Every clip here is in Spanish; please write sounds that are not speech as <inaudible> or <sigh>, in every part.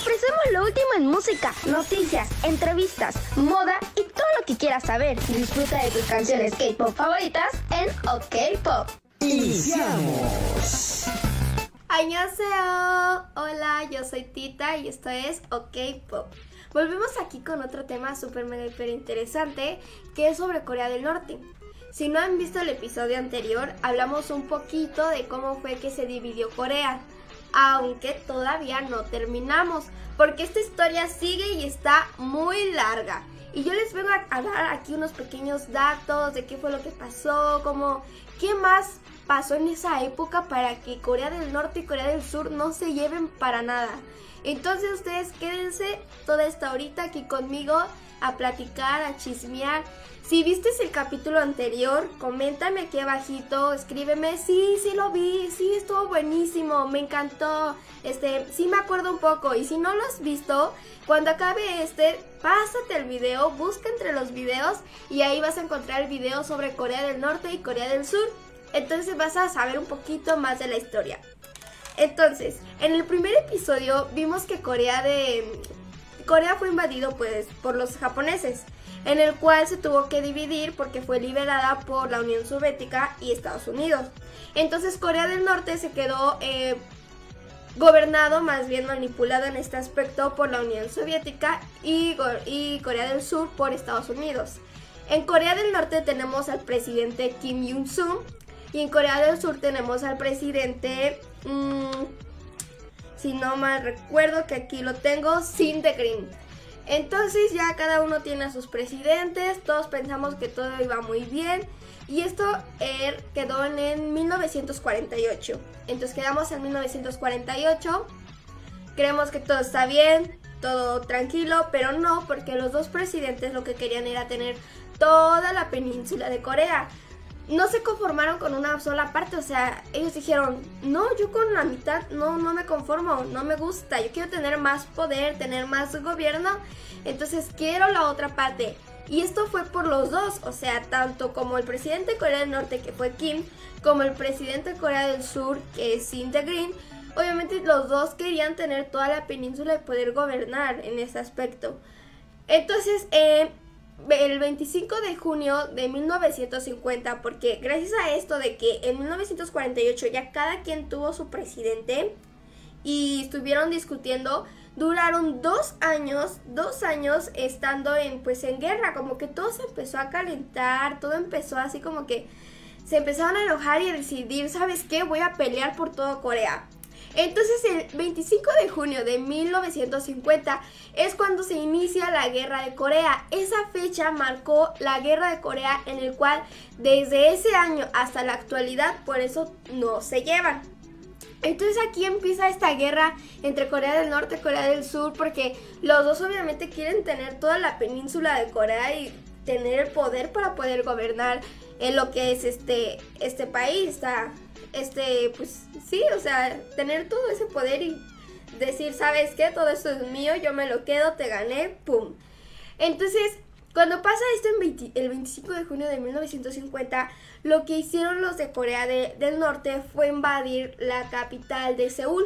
ofrecemos lo último en música, noticias, entrevistas, moda y todo lo que quieras saber. Disfruta de tus canciones K-pop favoritas en OK Pop. ¡Iniciamos! Annyeonghaseyo. Hola, yo soy Tita y esto es OK Pop. Volvemos aquí con otro tema súper mega hiper interesante que es sobre Corea del Norte. Si no han visto el episodio anterior, hablamos un poquito de cómo fue que se dividió Corea, aunque todavía no terminamos, porque esta historia sigue y está muy larga. Y yo les vengo a, dar aquí unos pequeños datos de qué fue lo que pasó, como qué más pasó en esa época para que Corea del Norte y Corea del Sur no se lleven para nada. Entonces ustedes quédense toda esta horita aquí conmigo a platicar, a chismear. Si viste el capítulo anterior, coméntame aquí abajito, escríbeme, sí, sí lo vi, sí, estuvo buenísimo, me encantó, este, sí me acuerdo un poco, y si no lo has visto, cuando acabe este, pásate el video, busca entre los videos, y ahí vas a encontrar el video sobre Corea del Norte y Corea del Sur, entonces vas a saber un poquito más de la historia. Entonces, en el primer episodio vimos que Corea de Corea fue invadido pues por los japoneses, en el cual se tuvo que dividir porque fue liberada por la Unión Soviética y Estados Unidos. Entonces Corea del Norte se quedó eh, gobernado, más bien manipulado en este aspecto por la Unión Soviética y, Corea del Sur por Estados Unidos. En Corea del Norte tenemos al presidente Kim Jong-sung y en Corea del Sur tenemos al presidente... Mmm, si no mal recuerdo que aquí lo tengo, Sin the Green. Entonces ya cada uno tiene a sus presidentes, todos pensamos que todo iba muy bien y esto er, quedó en 1948. Entonces quedamos en 1948, creemos que todo está bien, todo tranquilo, pero no, porque los dos presidentes lo que querían era tener toda la península de Corea no se conformaron con una sola parte, o sea, ellos dijeron, no, yo con la mitad no, no me conformo, no me gusta, yo quiero tener más poder, tener más gobierno, entonces quiero la otra parte. Y esto fue por los dos, o sea, tanto como el presidente de Corea del Norte, que fue Kim, como el presidente de Corea del Sur, que es Sin Green, obviamente los dos querían tener toda la península y poder gobernar en ese aspecto. Entonces, eh, el 25 de junio de 1950, porque gracias a esto de que en 1948 ya cada quien tuvo su presidente y estuvieron discutiendo, duraron dos años, dos años estando en pues en guerra, como que todo se empezó a calentar, todo empezó así como que se empezaron a enojar y a decidir, ¿sabes qué? Voy a pelear por todo Corea. Entonces el 25 de junio de 1950 es cuando se inicia la guerra de Corea. Esa fecha marcó la guerra de Corea en el cual desde ese año hasta la actualidad por eso no se llevan. Entonces aquí empieza esta guerra entre Corea del Norte y Corea del Sur porque los dos obviamente quieren tener toda la península de Corea y tener el poder para poder gobernar en lo que es este, este país este, pues sí, o sea, tener todo ese poder y decir, ¿sabes qué? Todo esto es mío, yo me lo quedo, te gané, ¡pum! Entonces, cuando pasa esto en el 25 de junio de 1950, lo que hicieron los de Corea del Norte fue invadir la capital de Seúl.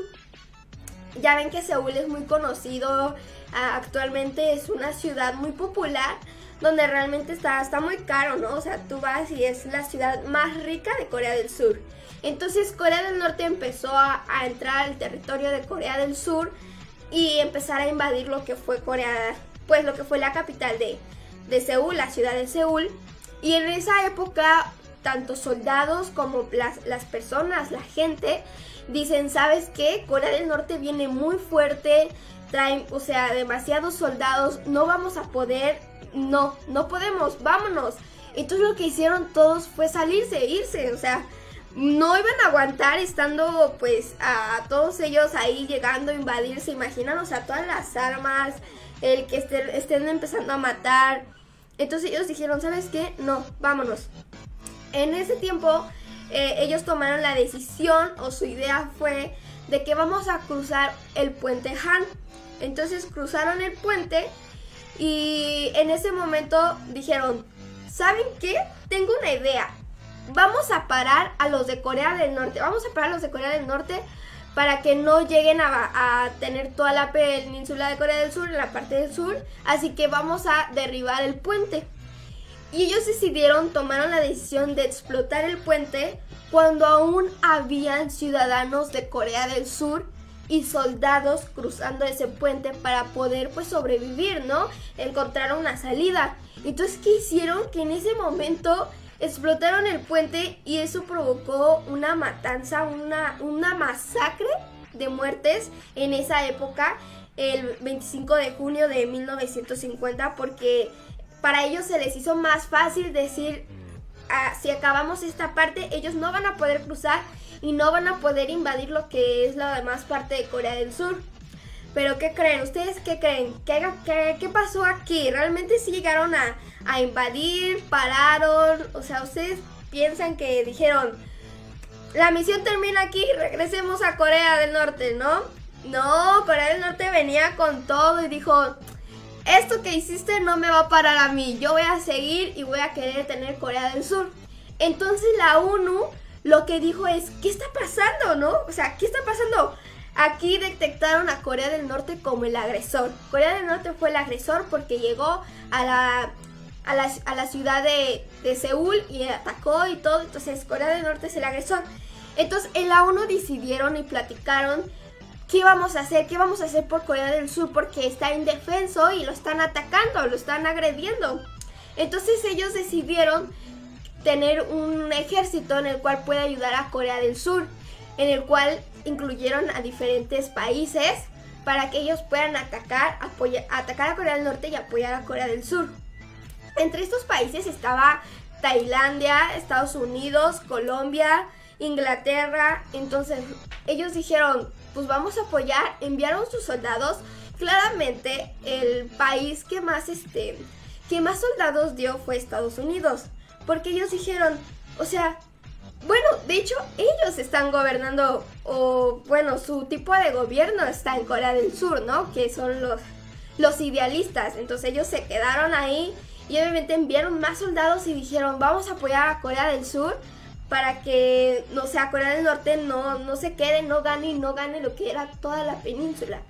Ya ven que Seúl es muy conocido, actualmente es una ciudad muy popular donde realmente está, está muy caro, ¿no? O sea, tú vas y es la ciudad más rica de Corea del Sur. Entonces Corea del Norte empezó a, entrar al territorio de Corea del Sur y empezar a invadir lo que fue Corea, pues lo que fue la capital de, Seúl, la ciudad de Seúl. Y en esa época, tanto soldados como las, las personas, la gente, dicen, ¿sabes qué? Corea del Norte viene muy fuerte, traen, o sea, demasiados soldados, no vamos a poder, no, no podemos, vámonos. Entonces lo que hicieron todos fue salirse, irse, o sea, no iban a aguantar estando pues a todos ellos ahí llegando a invadirse, imaginan, o sea, todas las armas, el que estén, empezando a matar. Entonces ellos dijeron, ¿sabes qué? No, vámonos. En ese tiempo eh, ellos tomaron la decisión o su idea fue de que vamos a cruzar el puente Han. Entonces cruzaron el puente y en ese momento dijeron, ¿saben qué? Tengo una idea vamos a parar a los de Corea del Norte. Vamos a parar a los de Corea del Norte para que no lleguen a, tener toda la península de Corea del Sur en la parte del sur. Así que vamos a derribar el puente. Y ellos decidieron, tomaron la decisión de explotar el puente cuando aún habían ciudadanos de Corea del Sur y soldados cruzando ese puente para poder pues sobrevivir, ¿no? Encontrar una salida. Entonces, ¿qué hicieron? Que en ese momento explotaron el puente y eso provocó una matanza, una, una masacre de muertes en esa época, el 25 de junio de 1950, porque para ellos se les hizo más fácil decir, ah, si acabamos esta parte, ellos no van a poder cruzar y no van a poder invadir lo que es la demás parte de Corea del Sur. Pero ¿qué creen? ¿Ustedes qué creen? ¿Qué, qué, pasó aquí? ¿Realmente sí llegaron a, a invadir? ¿Pararon? O sea, ¿ustedes piensan que dijeron, la misión termina aquí, regresemos a Corea del Norte, ¿no? No, Corea del Norte venía con todo y dijo, esto que hiciste no me va a parar a mí, yo voy a seguir y voy a querer tener Corea del Sur. Entonces la ONU lo que dijo es, ¿qué está pasando, no? O sea, ¿qué está pasando? Aquí detectaron a Corea del Norte como el agresor. Corea del Norte fue el agresor porque llegó a la, a la, ciudad de, de, Seúl y atacó y todo. Entonces Corea del Norte es el agresor. Entonces en la ONU decidieron y platicaron qué vamos a hacer, qué vamos a hacer por Corea del Sur porque está indefenso y lo están atacando, lo están agrediendo. Entonces ellos decidieron tener un ejército en el cual pueda ayudar a Corea del Sur, en el cual incluyeron a diferentes países para que ellos puedan atacar, atacar a Corea del Norte y apoyar a Corea del Sur. Entre estos países estaba Tailandia, Estados Unidos, Colombia, Inglaterra. Entonces ellos dijeron, pues vamos a apoyar, enviaron sus soldados. Claramente el país que más, este, que más soldados dio fue Estados Unidos. Porque ellos dijeron, o sea, bueno, de hecho, ellos están gobernando, o bueno, su tipo de gobierno está en Corea del Sur, ¿no? Que son los, los idealistas. Entonces ellos se quedaron ahí y obviamente enviaron más soldados y dijeron, vamos a apoyar a Corea del Sur para que, no sea, Corea del Norte no, no se quede, no gane y no gane lo que era toda la península.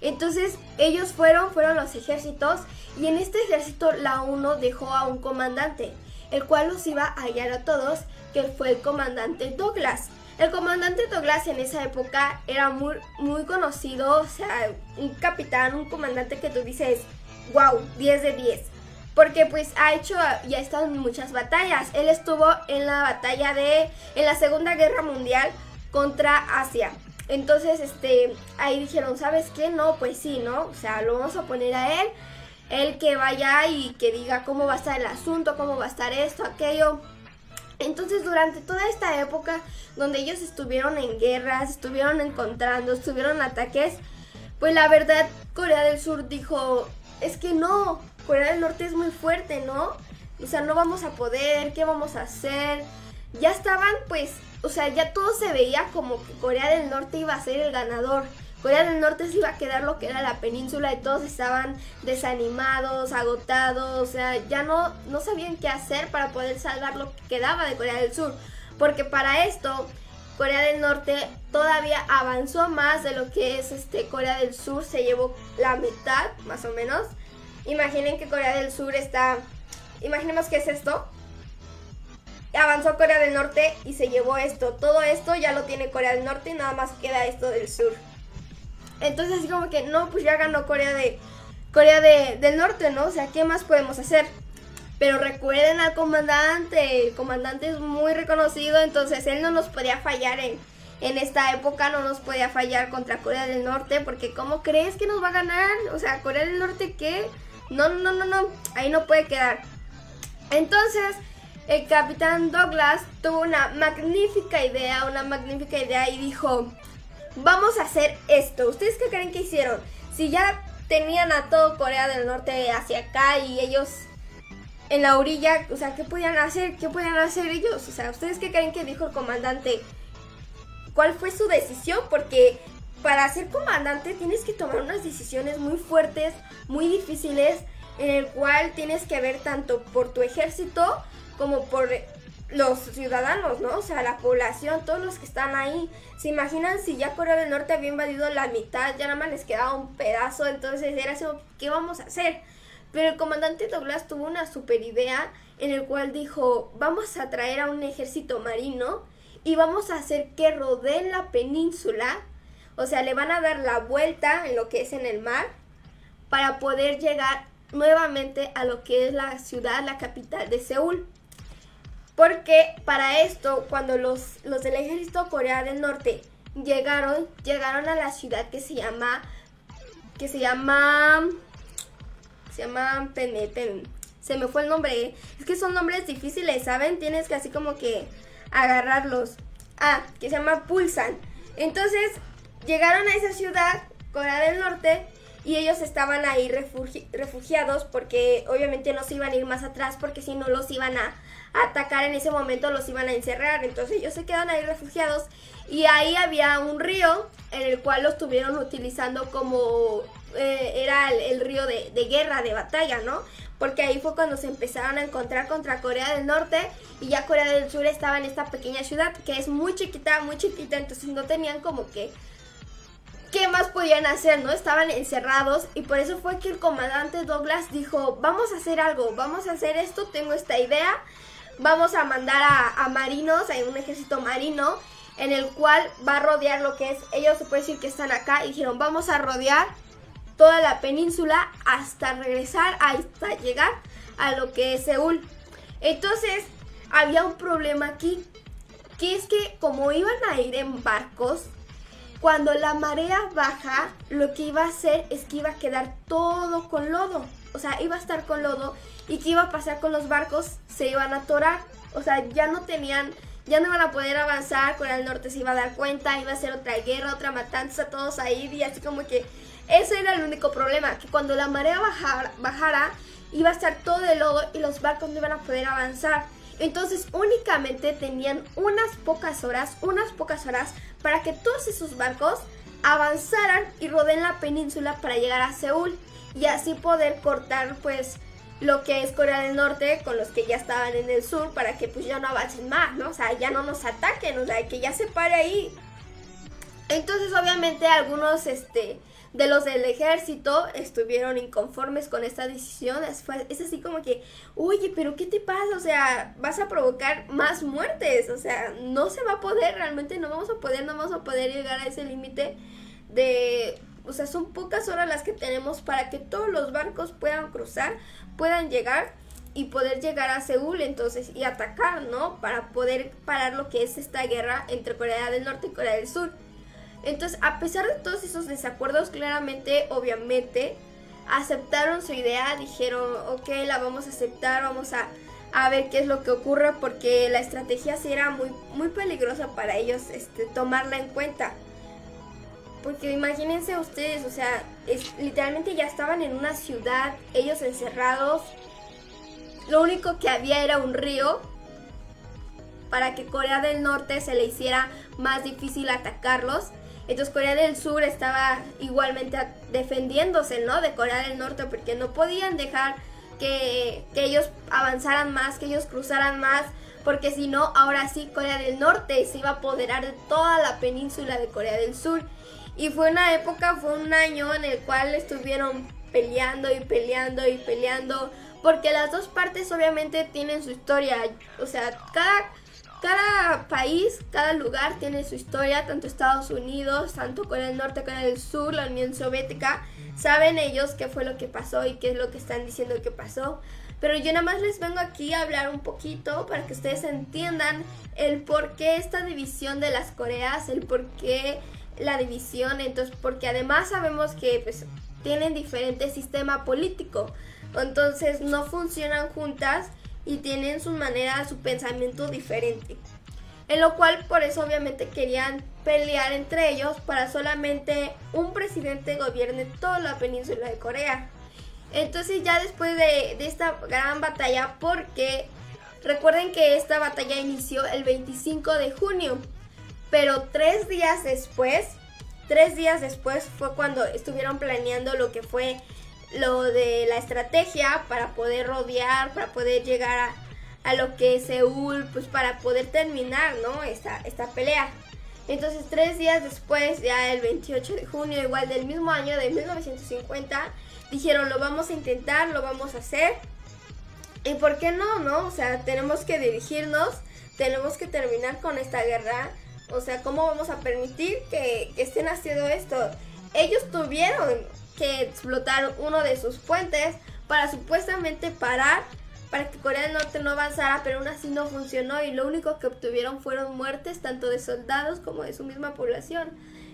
Entonces ellos fueron, fueron los ejércitos y en este ejército la UNO dejó a un comandante, el cual los iba a hallar a todos que fue el comandante Douglas. El comandante Douglas en esa época era muy, muy conocido, o sea, un capitán, un comandante que tú dices, wow, 10 de 10. Porque pues ha hecho y ha estado en muchas batallas. Él estuvo en la batalla de, en la Segunda Guerra Mundial contra Asia. Entonces, este, ahí dijeron, ¿sabes qué? No, pues sí, ¿no? O sea, lo vamos a poner a él. Él que vaya y que diga cómo va a estar el asunto, cómo va a estar esto, aquello. Entonces durante toda esta época donde ellos estuvieron en guerras, estuvieron encontrando, estuvieron ataques, pues la verdad Corea del Sur dijo, es que no, Corea del Norte es muy fuerte, ¿no? O sea, no vamos a poder, ¿qué vamos a hacer? Ya estaban pues, o sea, ya todo se veía como que Corea del Norte iba a ser el ganador. Corea del Norte se iba a quedar lo que era la península y todos estaban desanimados, agotados, o sea, ya no, no sabían qué hacer para poder salvar lo que quedaba de Corea del Sur. Porque para esto, Corea del Norte todavía avanzó más de lo que es este Corea del Sur, se llevó la mitad, más o menos. Imaginen que Corea del Sur está, imaginemos que es esto. Avanzó Corea del Norte y se llevó esto. Todo esto ya lo tiene Corea del Norte y nada más queda esto del sur. Entonces así como que, no, pues ya ganó Corea de Corea de, del Norte, ¿no? O sea, ¿qué más podemos hacer? Pero recuerden al comandante, el comandante es muy reconocido, entonces él no nos podía fallar en, en esta época, no nos podía fallar contra Corea del Norte, porque ¿cómo crees que nos va a ganar? O sea, Corea del Norte, ¿qué? No, no, no, no, ahí no puede quedar. Entonces, el capitán Douglas tuvo una magnífica idea, una magnífica idea y dijo, vamos a hacer esto. ¿Ustedes qué creen que hicieron? Si ya tenían a todo Corea del Norte hacia acá y ellos en la orilla, o sea, ¿qué podían hacer? ¿Qué podían hacer ellos? O sea, ¿ustedes qué creen que dijo el comandante? ¿Cuál fue su decisión? Porque para ser comandante tienes que tomar unas decisiones muy fuertes, muy difíciles, en el cual tienes que ver tanto por tu ejército como por los ciudadanos, ¿no? O sea, la población, todos los que están ahí. ¿Se imaginan si ya Corea del Norte había invadido la mitad? Ya nada más les quedaba un pedazo, entonces era así, ¿qué vamos a hacer? Pero el comandante Douglas tuvo una super idea en el cual dijo, vamos a traer a un ejército marino y vamos a hacer que rodeen la península, o sea, le van a dar la vuelta en lo que es en el mar para poder llegar nuevamente a lo que es la ciudad, la capital de Seúl. Porque para esto, cuando los, los del ejército Corea del Norte llegaron, llegaron a la ciudad que se llama, que se llama, se llama Peneten. Se me fue el nombre. Es que son nombres difíciles, ¿saben? Tienes que así como que agarrarlos. Ah, que se llama Pulsan. Entonces, llegaron a esa ciudad, Corea del Norte, y ellos estaban ahí refugiados porque obviamente no se iban a ir más atrás porque si no los iban a, atacar en ese momento, los iban a encerrar. Entonces ellos se quedan ahí refugiados y ahí había un río en el cual los estuvieron utilizando como eh, era el, río de, guerra, de batalla, ¿no? Porque ahí fue cuando se empezaron a encontrar contra Corea del Norte y ya Corea del Sur estaba en esta pequeña ciudad que es muy chiquita, muy chiquita, entonces no tenían como que ¿qué más podían hacer? ¿No? Estaban encerrados y por eso fue que el comandante Douglas dijo, vamos a hacer algo, vamos a hacer esto, tengo esta idea, vamos a mandar a, marinos, hay un ejército marino en el cual va a rodear lo que es, ellos se puede decir que están acá y dijeron, vamos a rodear toda la península hasta regresar, hasta llegar a lo que es Seúl. Entonces, había un problema aquí, que es que como iban a ir en barcos, cuando la marea baja, lo que iba a hacer es que iba a quedar todo con lodo. O sea, iba a estar con lodo. ¿Y qué iba a pasar con los barcos? Se iban a atorar. O sea, ya no tenían, ya no iban a poder avanzar. Corea del Norte se iba a dar cuenta. Iba a ser otra guerra, otra matanza, todos ahí. Y así como que ese era el único problema. Que cuando la marea bajara, bajara iba a estar todo de lodo y los barcos no iban a poder avanzar. Entonces únicamente tenían unas pocas horas, unas pocas horas para que todos esos barcos avanzaran y rodeen la península para llegar a Seúl y así poder cortar pues lo que es Corea del Norte con los que ya estaban en el sur para que pues ya no avancen más, ¿no? O sea, ya no nos ataquen, o sea, que ya se pare ahí. Entonces obviamente algunos este de los del ejército estuvieron inconformes con esta decisión. Es, así como que, oye, pero ¿qué te pasa? O sea, vas a provocar más muertes. O sea, no se va a poder, realmente no vamos a poder, no vamos a poder llegar a ese límite de... O sea, son pocas horas las que tenemos para que todos los barcos puedan cruzar, puedan llegar y poder llegar a Seúl entonces y atacar, ¿no? Para poder parar lo que es esta guerra entre Corea del Norte y Corea del Sur. Entonces, a pesar de todos esos desacuerdos, claramente, obviamente, aceptaron su idea, dijeron, ok, la vamos a aceptar, vamos a, ver qué es lo que ocurre, porque la estrategia sí era muy, muy peligrosa para ellos este, tomarla en cuenta. Porque imagínense ustedes, o sea, literalmente ya estaban en una ciudad, ellos encerrados, lo único que había era un río para que Corea del Norte se le hiciera más difícil atacarlos. Entonces Corea del Sur estaba igualmente defendiéndose, ¿no? De Corea del Norte porque no podían dejar que, ellos avanzaran más, que ellos cruzaran más, porque si no, ahora sí Corea del Norte se iba a apoderar de toda la península de Corea del Sur. Y fue una época, fue un año en el cual estuvieron peleando y peleando y peleando, porque las dos partes obviamente tienen su historia, o sea, cada cada país, cada lugar tiene su historia, tanto Estados Unidos, tanto Corea del Norte, Corea del Sur, la Unión Soviética, saben ellos qué fue lo que pasó y qué es lo que están diciendo que pasó. Pero yo nada más les vengo aquí a hablar un poquito para que ustedes entiendan el por qué esta división de las Coreas, el por qué la división, entonces porque además sabemos que pues tienen diferente sistema político, entonces no funcionan juntas y tienen su manera, su pensamiento diferente. En lo cual por eso obviamente querían pelear entre ellos para solamente un presidente gobierne toda la península de Corea. Entonces ya después de, de esta gran batalla, porque recuerden que esta batalla inició el 25 de junio, pero tres días después, tres días después fue cuando estuvieron planeando lo que fue lo de la estrategia para poder rodear, para poder llegar a lo que es Seúl, pues para poder terminar, ¿no? Esta, esta pelea. Entonces, tres días después, ya el 28 de junio, igual del mismo año de 1950, dijeron, lo vamos a intentar, lo vamos a hacer. ¿Y por qué no, no? O sea, tenemos que dirigirnos, tenemos que terminar con esta guerra. O sea, ¿cómo vamos a permitir que, estén haciendo esto? Ellos tuvieron que explotar uno de sus puentes para supuestamente parar para que Corea del Norte no avanzara, pero aún así no funcionó y lo único que obtuvieron fueron muertes tanto de soldados como de su misma población.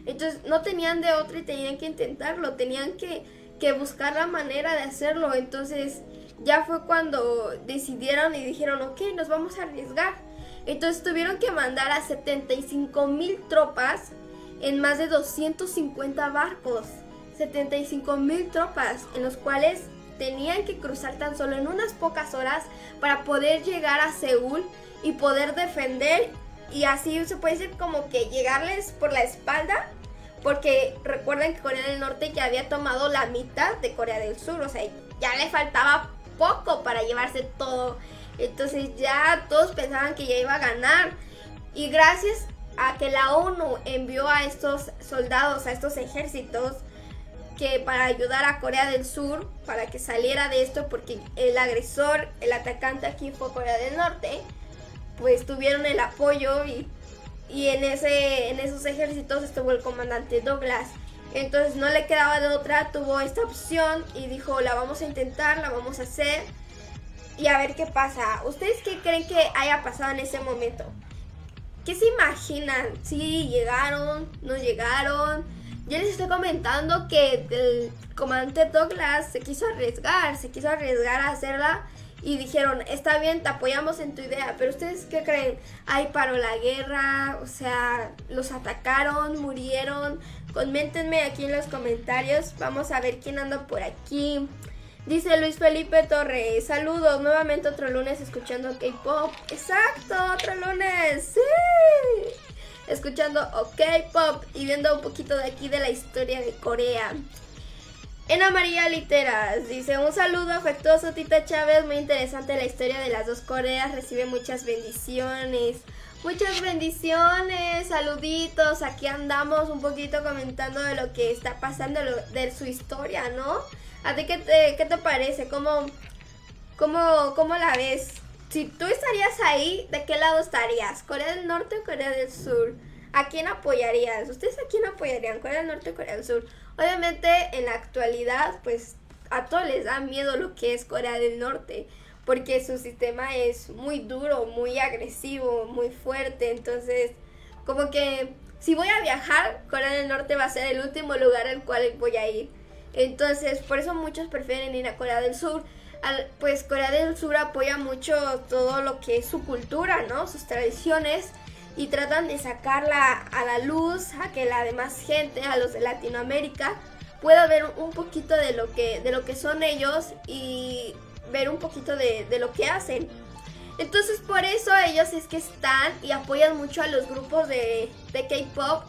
Entonces no tenían de otra y tenían que intentarlo, tenían que, que buscar la manera de hacerlo. Entonces ya fue cuando decidieron y dijeron, ok, nos vamos a arriesgar. Entonces tuvieron que mandar a 75 mil tropas en más de 250 barcos. 75 mil tropas en los cuales tenían que cruzar tan solo en unas pocas horas para poder llegar a Seúl y poder defender y así se puede decir como que llegarles por la espalda porque recuerden que Corea del Norte ya había tomado la mitad de Corea del Sur, o sea, ya le faltaba poco para llevarse todo. Entonces ya todos pensaban que ya iba a ganar. Y gracias a que la ONU envió a estos soldados, a estos ejércitos, que para ayudar a Corea del Sur para que saliera de esto porque el agresor, el atacante aquí fue Corea del Norte, pues tuvieron el apoyo y, en, ese, en esos ejércitos estuvo el comandante Douglas. Entonces no le quedaba de otra, tuvo esta opción y dijo, la vamos a intentar, la vamos a hacer y a ver qué pasa. ¿Ustedes qué creen que haya pasado en ese momento? ¿Qué se imaginan? ¿Si llegaron? ¿No llegaron? Yo les estoy comentando que el comandante Douglas se quiso arriesgar, se quiso arriesgar a hacerla y dijeron, está bien, te apoyamos en tu idea, pero ustedes qué creen? Ahí paró la guerra, o sea, los atacaron, murieron. Coméntenme aquí en los comentarios, vamos a ver quién anda por aquí. Dice Luis Felipe Torres, saludos, nuevamente otro lunes escuchando K-Pop. Exacto, otro lunes. Sí escuchando OK Pop y viendo un poquito de aquí de la historia de Corea. Ena María Literas dice un saludo afectuoso Tita Chávez, muy interesante la historia de las dos Coreas, recibe muchas bendiciones. Muchas bendiciones, saluditos, aquí andamos un poquito comentando de lo que está pasando, de su historia, ¿no? ¿A ti qué te, qué te parece? ¿Cómo, cómo, ¿Cómo la ves? Si tú estarías ahí, ¿de qué lado estarías? ¿Corea del Norte o Corea del Sur? ¿A quién apoyarías? ¿Ustedes a quién apoyarían? ¿Corea del Norte o Corea del Sur? Obviamente en la actualidad, pues a todos les da miedo lo que es Corea del Norte, porque su sistema es muy duro, muy agresivo, muy fuerte, entonces como que si voy a viajar, Corea del Norte va a ser el último lugar al cual voy a ir. Entonces, por eso muchos prefieren ir a Corea del Sur pues Corea del Sur apoya mucho todo lo que es su cultura, ¿no? Sus tradiciones y tratan de sacarla a la luz, a que la demás gente, a los de Latinoamérica, pueda ver un poquito de lo que, de lo que son ellos y ver un poquito de, lo que hacen. Entonces por eso ellos es que están y apoyan mucho a los grupos de, de K-Pop,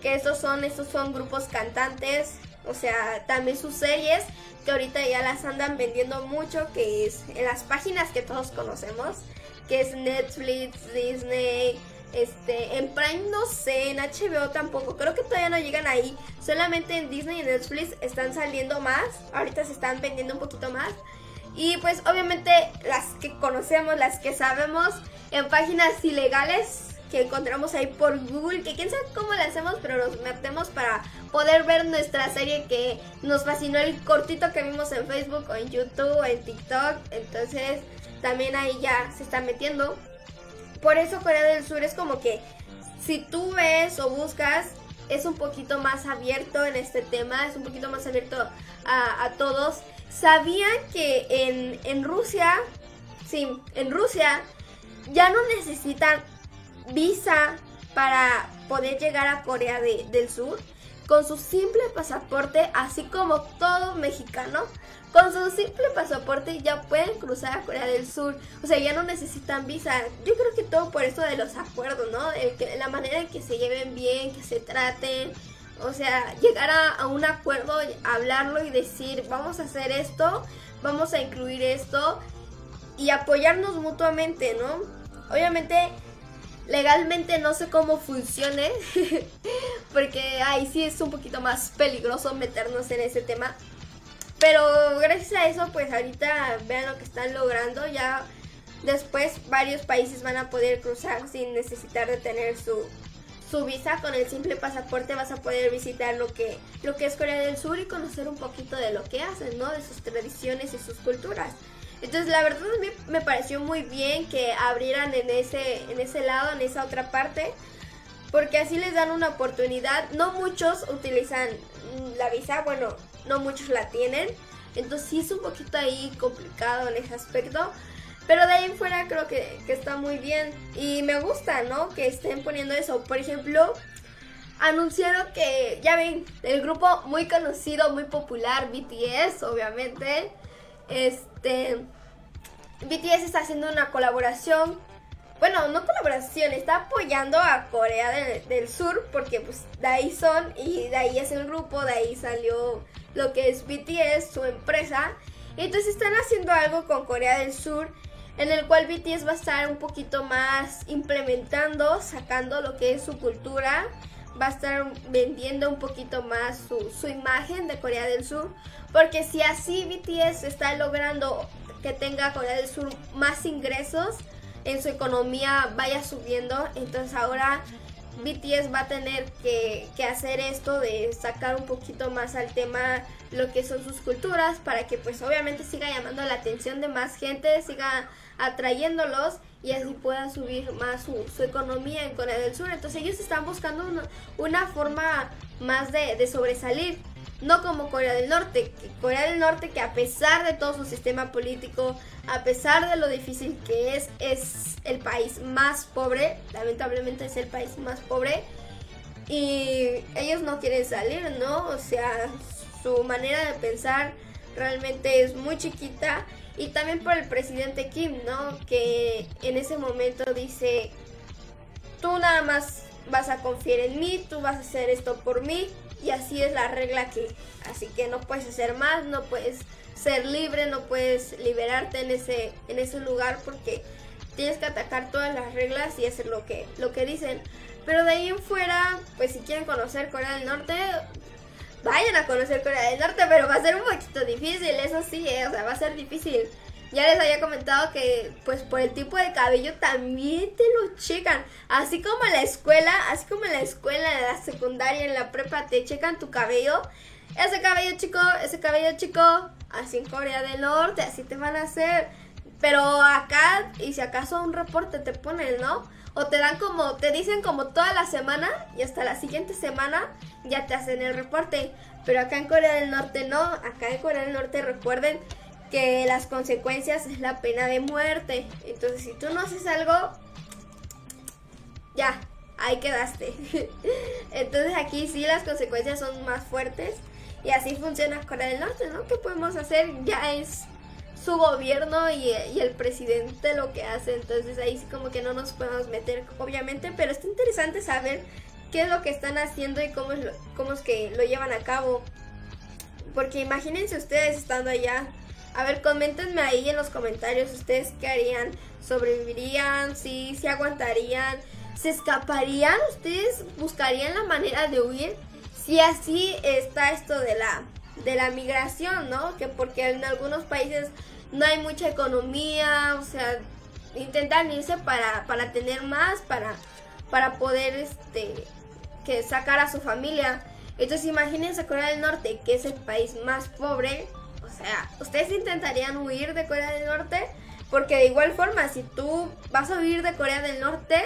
que estos son, estos son grupos cantantes, o sea, también sus series que ahorita ya las andan vendiendo mucho, que es en las páginas que todos conocemos, que es Netflix, Disney, este, en Prime no sé, en HBO tampoco, creo que todavía no llegan ahí, solamente en Disney y Netflix están saliendo más, ahorita se están vendiendo un poquito más. Y pues obviamente las que conocemos, las que sabemos, en páginas ilegales que encontramos ahí por Google, que quién sabe cómo le hacemos, pero nos metemos para poder ver nuestra serie que nos fascinó el cortito que vimos en Facebook o en YouTube o en TikTok. Entonces también ahí ya se está metiendo. Por eso Corea del Sur es como que si tú ves o buscas es un poquito más abierto en este tema, es un poquito más abierto a, a todos. ¿Sabían que en, en Rusia, sí, en Rusia ya no necesitan visa para poder llegar a Corea del Sur con su simple pasaporte, así como todo mexicano, con su simple pasaporte ya pueden cruzar a Corea del Sur. O sea, ya no necesitan visa. Yo creo que todo por eso de los acuerdos, ¿no? que, la manera en que se lleven bien, que se traten. O sea, llegar a, a un acuerdo, hablarlo y decir, vamos a hacer esto, vamos a incluir esto y apoyarnos mutuamente, ¿no? Obviamente legalmente no sé cómo funcione, <laughs> porque ahí sí es un poquito más peligroso meternos en ese tema. Pero gracias a eso, pues ahorita vean lo que están logrando, ya después varios países van a poder cruzar sin necesitar de tener su, su visa, con el simple pasaporte vas a poder visitar lo que, lo que es Corea del Sur y conocer un poquito de lo que hacen, ¿no? De sus tradiciones y sus culturas. Entonces la verdad a mí me pareció muy bien que abrieran en ese, en ese lado, en esa otra parte, porque así les dan una oportunidad. No muchos utilizan la visa, bueno, no muchos la tienen, entonces sí es un poquito ahí complicado en ese aspecto. Pero de ahí en fuera creo que, que está muy bien. Y me gusta, ¿no? Que estén poniendo eso. Por ejemplo, anunciaron que, ya ven, el grupo muy conocido, muy popular, BTS, obviamente. Este. BTS está haciendo una colaboración. Bueno, no colaboración, está apoyando a Corea del, Sur porque pues de ahí son y de ahí es el grupo, de ahí salió lo que es BTS, su empresa. Entonces están haciendo algo con Corea del Sur en el cual BTS va a estar un poquito más implementando, sacando lo que es su cultura, va a estar vendiendo un poquito más su, su imagen de Corea del Sur, porque si así BTS está logrando que tenga Corea del Sur más ingresos, en su economía vaya subiendo, entonces ahora BTS va a tener que, que, hacer esto de sacar un poquito más al tema lo que son sus culturas para que pues obviamente siga llamando la atención de más gente, siga atrayéndolos y así pueda subir más su, economía en Corea del Sur. Entonces ellos están buscando una, una forma más de, de sobresalir no como Corea del Norte. Corea del Norte que a pesar de todo su sistema político, a pesar de lo difícil que es, es el país más pobre, lamentablemente es el país más pobre. Y ellos no quieren salir, ¿no? O sea, su manera de pensar realmente es muy chiquita. Y también por el presidente Kim, ¿no? Que en ese momento dice, tú nada más vas a confiar en mí, tú vas a hacer esto por mí y así es la regla aquí. Así que no puedes hacer más, no puedes ser libre, no puedes liberarte en ese, en ese lugar porque tienes que atacar todas las reglas y hacer lo que, lo que dicen. Pero de ahí en fuera, pues si quieren conocer Corea del Norte, vayan a conocer Corea del Norte, pero va a ser un poquito difícil, eso sí, eh, o sea, va a ser difícil. Ya les había comentado que pues por el tipo de cabello también te lo checan. Así como en la escuela, así como en la escuela, en la secundaria, en la prepa te checan tu cabello. Ese cabello chico, ese cabello chico, así en Corea del Norte, así te van a hacer. Pero acá, y si acaso un reporte te ponen, ¿no? O te dan como, te dicen como toda la semana y hasta la siguiente semana ya te hacen el reporte. Pero acá en Corea del Norte no, acá en Corea del Norte recuerden que las consecuencias es la pena de muerte. Entonces, si tú no haces algo, ya, ahí quedaste. <laughs> Entonces aquí sí las consecuencias son más fuertes y así funciona Corea del Norte, ¿no? ¿Qué podemos hacer? Ya es su gobierno y, el presidente lo que hace, entonces ahí sí como que no nos podemos meter, obviamente, pero está interesante saber qué es lo que están haciendo y cómo es, cómo es que lo llevan a cabo. Porque imagínense ustedes estando allá a ver, coméntenme ahí en los comentarios ustedes qué harían. ¿Sobrevivirían? ¿Sí? ¿Se aguantarían? ¿Se escaparían? ¿Ustedes buscarían la manera de huir? Si así está esto de la, de la migración, ¿no? Que porque en algunos países no hay mucha economía, o sea, intentan irse para, para tener más, para, para poder este, que sacar a su familia. Entonces imagínense Corea del Norte, que es el país más pobre, o sea, ¿ustedes intentarían huir de Corea del Norte? Porque de igual forma, si tú vas a huir de Corea del Norte,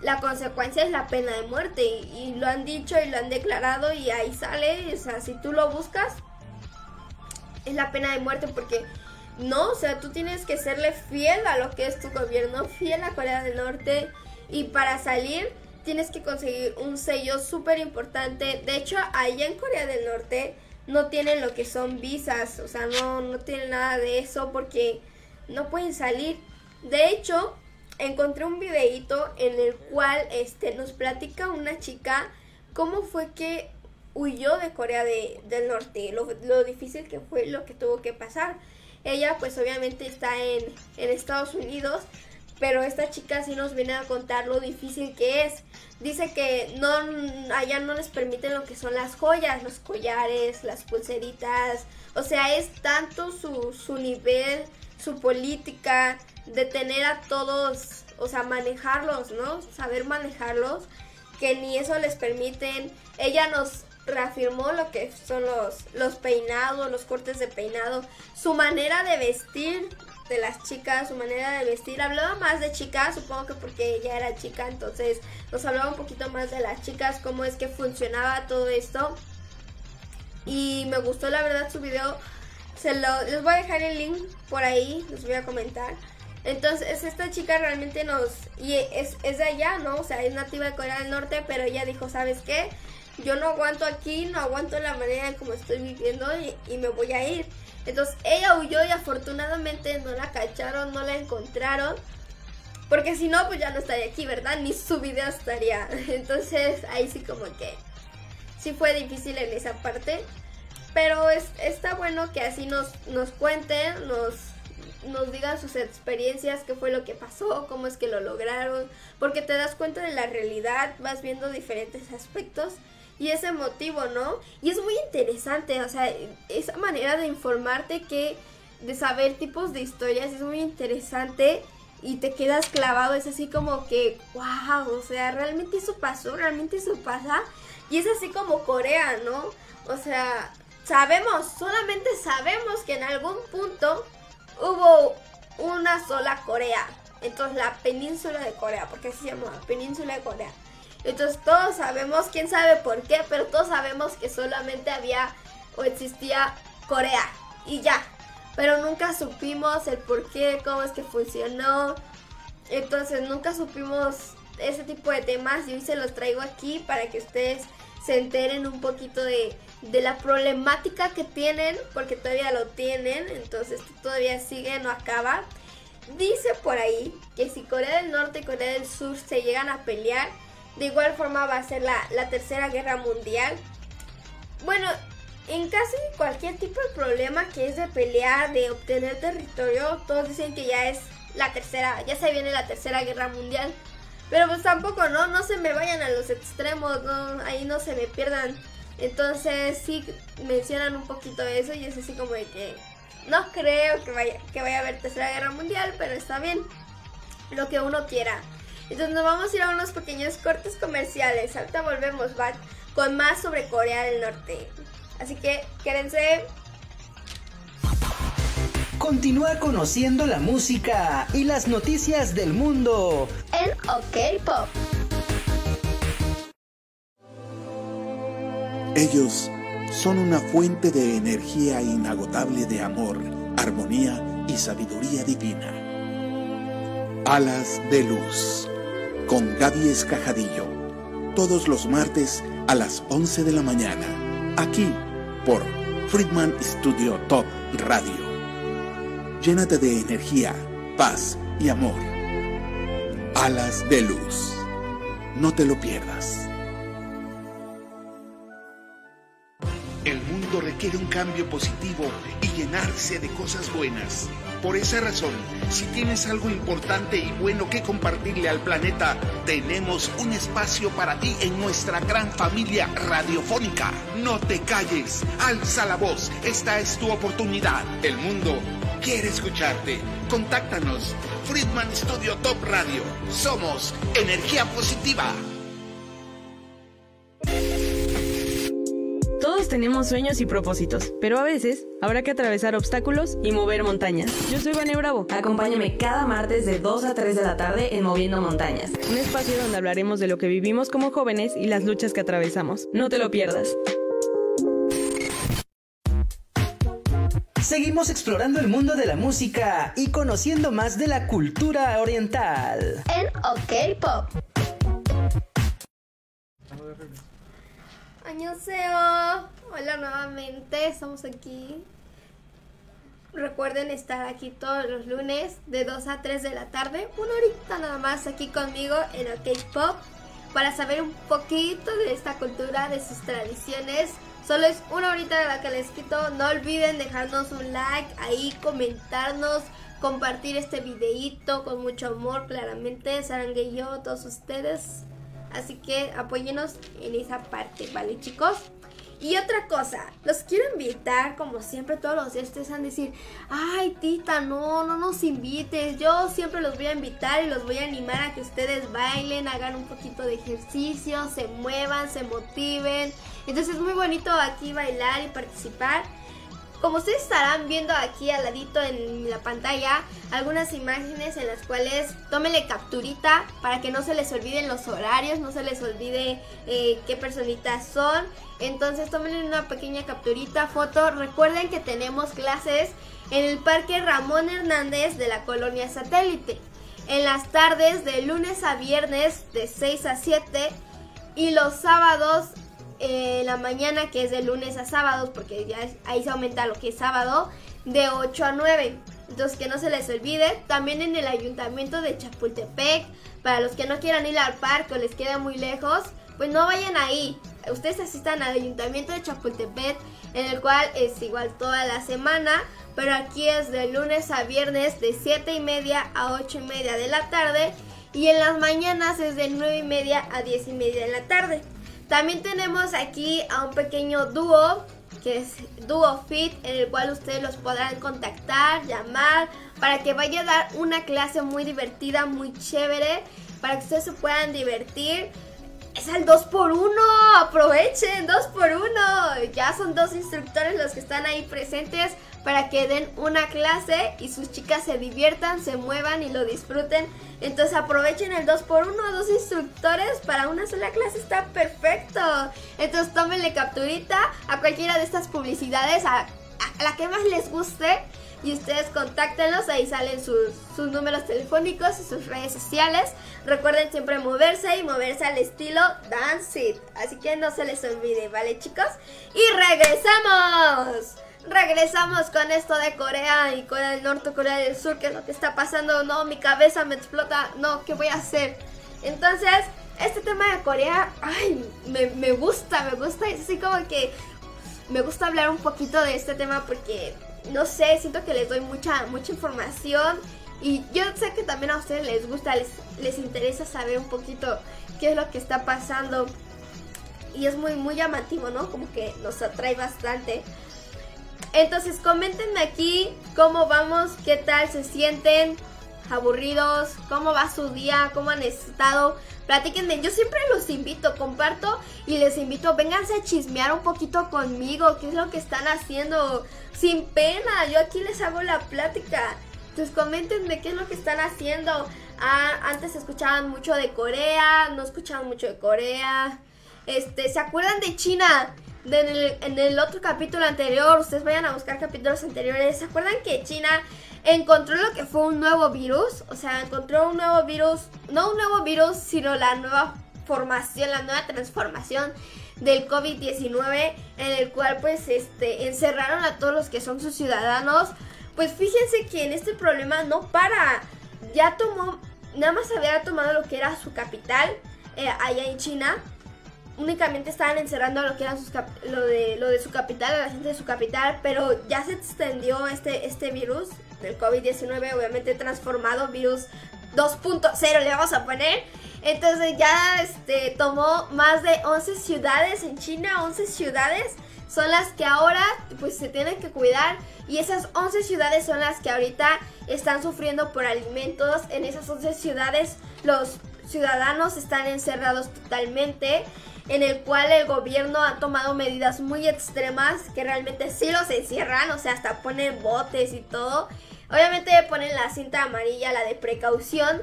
la consecuencia es la pena de muerte. Y, lo han dicho y lo han declarado y ahí sale. O sea, si tú lo buscas, es la pena de muerte porque no, o sea, tú tienes que serle fiel a lo que es tu gobierno, fiel a Corea del Norte. Y para salir tienes que conseguir un sello súper importante. De hecho, allá en Corea del Norte no tienen lo que son visas, o sea, no, no tienen nada de eso porque no pueden salir. De hecho, encontré un videito en el cual este, nos platica una chica cómo fue que huyó de Corea del Norte, lo, lo, difícil que fue lo que tuvo que pasar. Ella pues obviamente está en, en Estados Unidos, pero esta chica sí nos viene a contar lo difícil que es. Dice que no allá no les permiten lo que son las joyas, los collares, las pulseritas. O sea, es tanto su, su nivel, su política de tener a todos, o sea, manejarlos, ¿no? Saber manejarlos, que ni eso les permiten. Ella nos reafirmó lo que son los, los peinados, los cortes de peinado, su manera de vestir de las chicas, su manera de vestir. Hablaba más de chicas, supongo que porque ella era chica, entonces nos hablaba un poquito más de las chicas, cómo es que funcionaba todo esto. Y me gustó la verdad su video. Se lo, les voy a dejar el link por ahí, les voy a comentar. Entonces esta chica realmente nos... Y es, es de allá, ¿no? O sea, es nativa de Corea del Norte, pero ella dijo, ¿sabes qué? Yo no aguanto aquí, no aguanto la manera en como estoy viviendo y, me voy a ir. Entonces ella huyó y afortunadamente no la cacharon, no la encontraron. Porque si no, pues ya no estaría aquí, ¿verdad? Ni su video estaría. <laughs> Entonces ahí sí como que sí fue difícil en esa parte. Pero es, está bueno que así nos, nos cuenten, nos, nos digan sus experiencias, qué fue lo que pasó, cómo es que lo lograron. Porque te das cuenta de la realidad, vas viendo diferentes aspectos y ese motivo, ¿no? Y es muy interesante, o sea, esa manera de informarte que, de saber tipos de historias es muy interesante y te quedas clavado, es así como que, wow, o sea, realmente eso pasó, realmente eso pasa. Y es así como Corea, ¿no? O sea, sabemos, solamente sabemos que en algún punto hubo una sola Corea. Entonces la península de Corea, porque así se llama, península de Corea. Entonces todos sabemos, quién sabe por qué, pero todos sabemos que solamente había o existía Corea y ya. Pero nunca supimos el por qué, cómo es que funcionó. Entonces nunca supimos ese tipo de temas y hoy se los traigo aquí para que ustedes se enteren un poquito de, de la problemática que tienen, porque todavía lo tienen, entonces todavía sigue, no acaba. Dice por ahí que si Corea del Norte y Corea del Sur se llegan a pelear, de igual forma va a ser la, Tercera Guerra Mundial. Bueno, en casi cualquier tipo de problema que es de pelear, de obtener territorio, todos dicen que ya es la tercera, ya se viene la tercera guerra mundial. Pero pues tampoco, ¿no? No se me vayan a los extremos, ¿no? Ahí no se me pierdan. Entonces sí mencionan un poquito eso y es así como de que no creo que vaya, que vaya a haber tercera guerra mundial, pero está bien. Lo que uno quiera. Entonces nos vamos a ir a unos pequeños cortes comerciales. Ahorita volvemos va con más sobre Corea del Norte. Así que quédense. Continúa conociendo la música y las noticias del mundo en OK Pop. Ellos son una fuente de energía inagotable de amor, armonía y sabiduría divina. Alas de luz con Gaby Escajadillo, todos los martes a las 11 de la mañana, aquí por Friedman Studio Top Radio. Llénate de energía, paz y amor. Alas de luz. No te lo pierdas. El mundo requiere un cambio positivo y llenarse de cosas buenas. Por esa razón, si tienes algo importante y bueno que compartirle al planeta, tenemos un espacio para ti en nuestra gran familia radiofónica. No te calles, alza la voz, esta es tu oportunidad. El mundo quiere escucharte. Contáctanos. Friedman Studio Top Radio. Somos energía positiva. Tenemos sueños y propósitos, pero a veces habrá que atravesar obstáculos y mover montañas. Yo soy Vane Bravo. Acompáñame cada martes de 2 a 3 de la tarde en Moviendo Montañas. Un espacio donde hablaremos de lo que vivimos como jóvenes y las luchas que atravesamos. No te lo pierdas. Seguimos explorando el mundo de la música y conociendo más de la cultura oriental. En OK Pop. Añoseo. Hola nuevamente, estamos aquí. Recuerden estar aquí todos los lunes de 2 a 3 de la tarde. Una horita nada más aquí conmigo en OK Pop. para saber un poquito de esta cultura, de sus tradiciones. Solo es una horita de la que les quito. No olviden dejarnos un like ahí, comentarnos, compartir este videíto con mucho amor, claramente. Sarangue y yo, todos ustedes. Así que apóyenos en esa parte, ¿vale, chicos? Y otra cosa, los quiero invitar, como siempre todos los días ustedes van a decir, ay tita, no, no nos invites, yo siempre los voy a invitar y los voy a animar a que ustedes bailen, hagan un poquito de ejercicio, se muevan, se motiven. Entonces es muy bonito aquí bailar y participar. Como ustedes estarán viendo aquí al ladito en la pantalla, algunas imágenes en las cuales tómenle capturita para que no se les olviden los horarios, no se les olvide eh, qué personitas son. Entonces tómenle una pequeña capturita, foto. Recuerden que tenemos clases en el Parque Ramón Hernández de la colonia satélite. En las tardes de lunes a viernes de 6 a 7 y los sábados en la mañana, que es de lunes a sábados, porque ya ahí se aumenta lo que es sábado, de 8 a 9. Entonces que no se les olvide, también en el ayuntamiento de Chapultepec, para los que no quieran ir al parque o les queda muy lejos, pues no vayan ahí. Ustedes asistan al ayuntamiento de Chapultepec, en el cual es igual toda la semana, pero aquí es de lunes a viernes de 7 y media a 8 y media de la tarde, y en las mañanas es de 9 y media a 10 y media de la tarde. También tenemos aquí a un pequeño dúo, que es Duo Fit, en el cual ustedes los podrán contactar, llamar, para que vaya a dar una clase muy divertida, muy chévere, para que ustedes se puedan divertir. Es al 2x1, aprovechen, 2x1. Ya son dos instructores los que están ahí presentes para que den una clase y sus chicas se diviertan, se muevan y lo disfruten. Entonces aprovechen el 2x1, dos instructores para una sola clase, está perfecto. Entonces tómenle capturita a cualquiera de estas publicidades, a, la que más les guste. Y ustedes contáctenlos, ahí salen sus, sus números telefónicos y sus redes sociales. Recuerden siempre moverse y moverse al estilo Dance It. Así que no se les olvide, ¿vale chicos? Y regresamos regresamos con esto de Corea y Corea del Norte, Corea del Sur, que es lo que está pasando. No, mi cabeza me explota. No, ¿qué voy a hacer? Entonces, este tema de Corea, ay, me, gusta, me gusta. Es así como que me gusta hablar un poquito de este tema porque, no sé, siento que les doy mucha, mucha información. Y yo sé que también a ustedes les gusta, les, les interesa saber un poquito qué es lo que está pasando. Y es muy, muy llamativo, ¿no? Como que nos atrae bastante. Entonces coméntenme aquí cómo vamos, qué tal se sienten, aburridos, cómo va su día, cómo han estado. Platíquenme, yo siempre los invito, comparto y les invito, vénganse a chismear un poquito conmigo, qué es lo que están haciendo, sin pena, yo aquí les hago la plática. Entonces coméntenme qué es lo que están haciendo. Ah, antes escuchaban mucho de Corea, no escuchaban mucho de Corea. Este, ¿se acuerdan de China? En, el, otro capítulo anterior, ustedes vayan a buscar capítulos anteriores, ¿se acuerdan que China encontró lo que fue un nuevo virus? O sea, encontró un nuevo virus, no un nuevo virus, sino la nueva formación, la nueva transformación del COVID-19 en el cual pues este encerraron a todos los que son sus ciudadanos. Pues fíjense que en este problema no para. Ya tomó, nada más había tomado lo que era su capital eh, allá en China únicamente estaban encerrando lo que era lo, de, lo de su capital, a la gente de su capital, pero ya se extendió este, este virus del COVID-19, obviamente transformado, virus 2.0 le vamos a poner. Entonces ya este, tomó más de 11 ciudades en China, 11 ciudades son las que ahora pues se tienen que cuidar y esas 11 ciudades son las que ahorita están sufriendo por alimentos. En esas 11 ciudades los ciudadanos están encerrados totalmente en el cual el gobierno ha tomado medidas muy extremas que realmente sí los encierran, o sea, hasta ponen botes y todo. Obviamente ponen la cinta amarilla, la de precaución,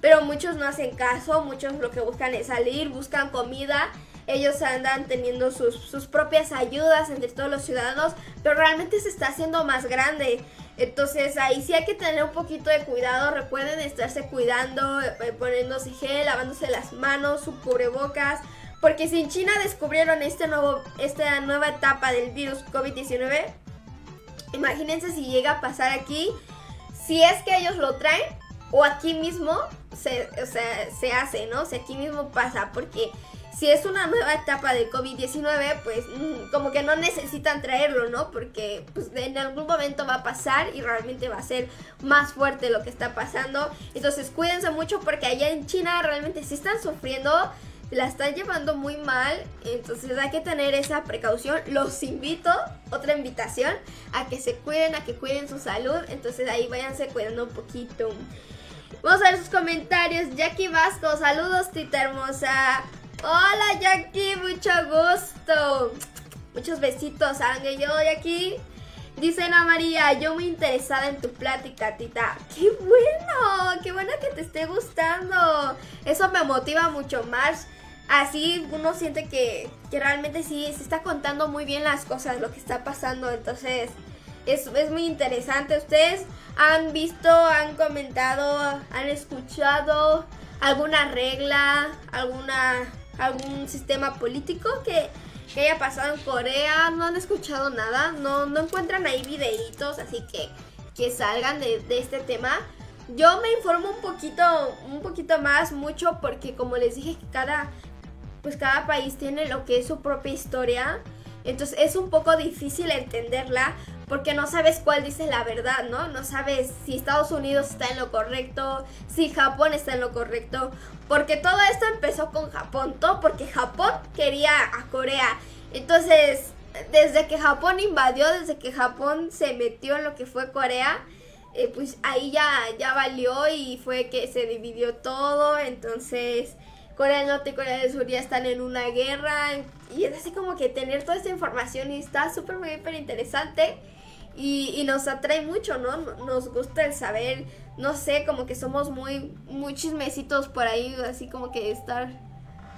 pero muchos no hacen caso, muchos lo que buscan es salir, buscan comida. Ellos andan teniendo sus, sus propias ayudas entre todos los ciudadanos, pero realmente se está haciendo más grande. Entonces ahí sí hay que tener un poquito de cuidado. Recuerden estarse cuidando, eh, poniéndose gel, lavándose las manos, su cubrebocas. Porque si en China descubrieron este nuevo, esta nueva etapa del virus COVID-19, imagínense si llega a pasar aquí, si es que ellos lo traen, o aquí mismo, se, o sea, se hace, ¿no? O sea, aquí mismo pasa, porque si es una nueva etapa del COVID-19, pues mm, como que no necesitan traerlo, ¿no? Porque pues, en algún momento va a pasar y realmente va a ser más fuerte lo que está pasando. Entonces cuídense mucho porque allá en China realmente sí están sufriendo la están llevando muy mal, entonces hay que tener esa precaución. Los invito, otra invitación, a que se cuiden, a que cuiden su salud, entonces ahí váyanse cuidando un poquito. Vamos a ver sus comentarios. Jackie Vasco, saludos, tita hermosa. Hola, Jackie, mucho gusto. Muchos besitos, Ángel. Yo, Jackie. Dice Ana María, yo muy interesada en tu plática, tita. ¡Qué bueno! ¡Qué bueno que te esté gustando! Eso me motiva mucho más así uno siente que, realmente sí se está contando muy bien las cosas, lo que está pasando. Entonces, es, es muy interesante. Ustedes han visto, han comentado, han escuchado alguna regla, alguna algún sistema político que, haya pasado en Corea, no han escuchado nada, no, no encuentran ahí videitos, así que que salgan de, de, este tema. Yo me informo un poquito, un poquito más, mucho, porque como les dije, cada, pues cada país tiene lo que es su propia historia. Entonces es un poco difícil entenderla porque no sabes cuál dice la verdad, ¿no? No sabes si Estados Unidos está en lo correcto, si Japón está en lo correcto, porque todo esto empezó con Japón, todo porque Japón quería a Corea. Entonces, desde que Japón invadió, desde que Japón se metió en lo que fue Corea, eh, pues ahí ya, ya valió y fue que se dividió todo, entonces Corea del Norte y Corea del Sur ya están en una guerra. Y es así como que tener toda esta información y está súper, muy interesante. Y, nos atrae mucho, ¿no? Nos gusta el saber, no sé, como que somos muy, muy chismecitos por ahí, así como que estar,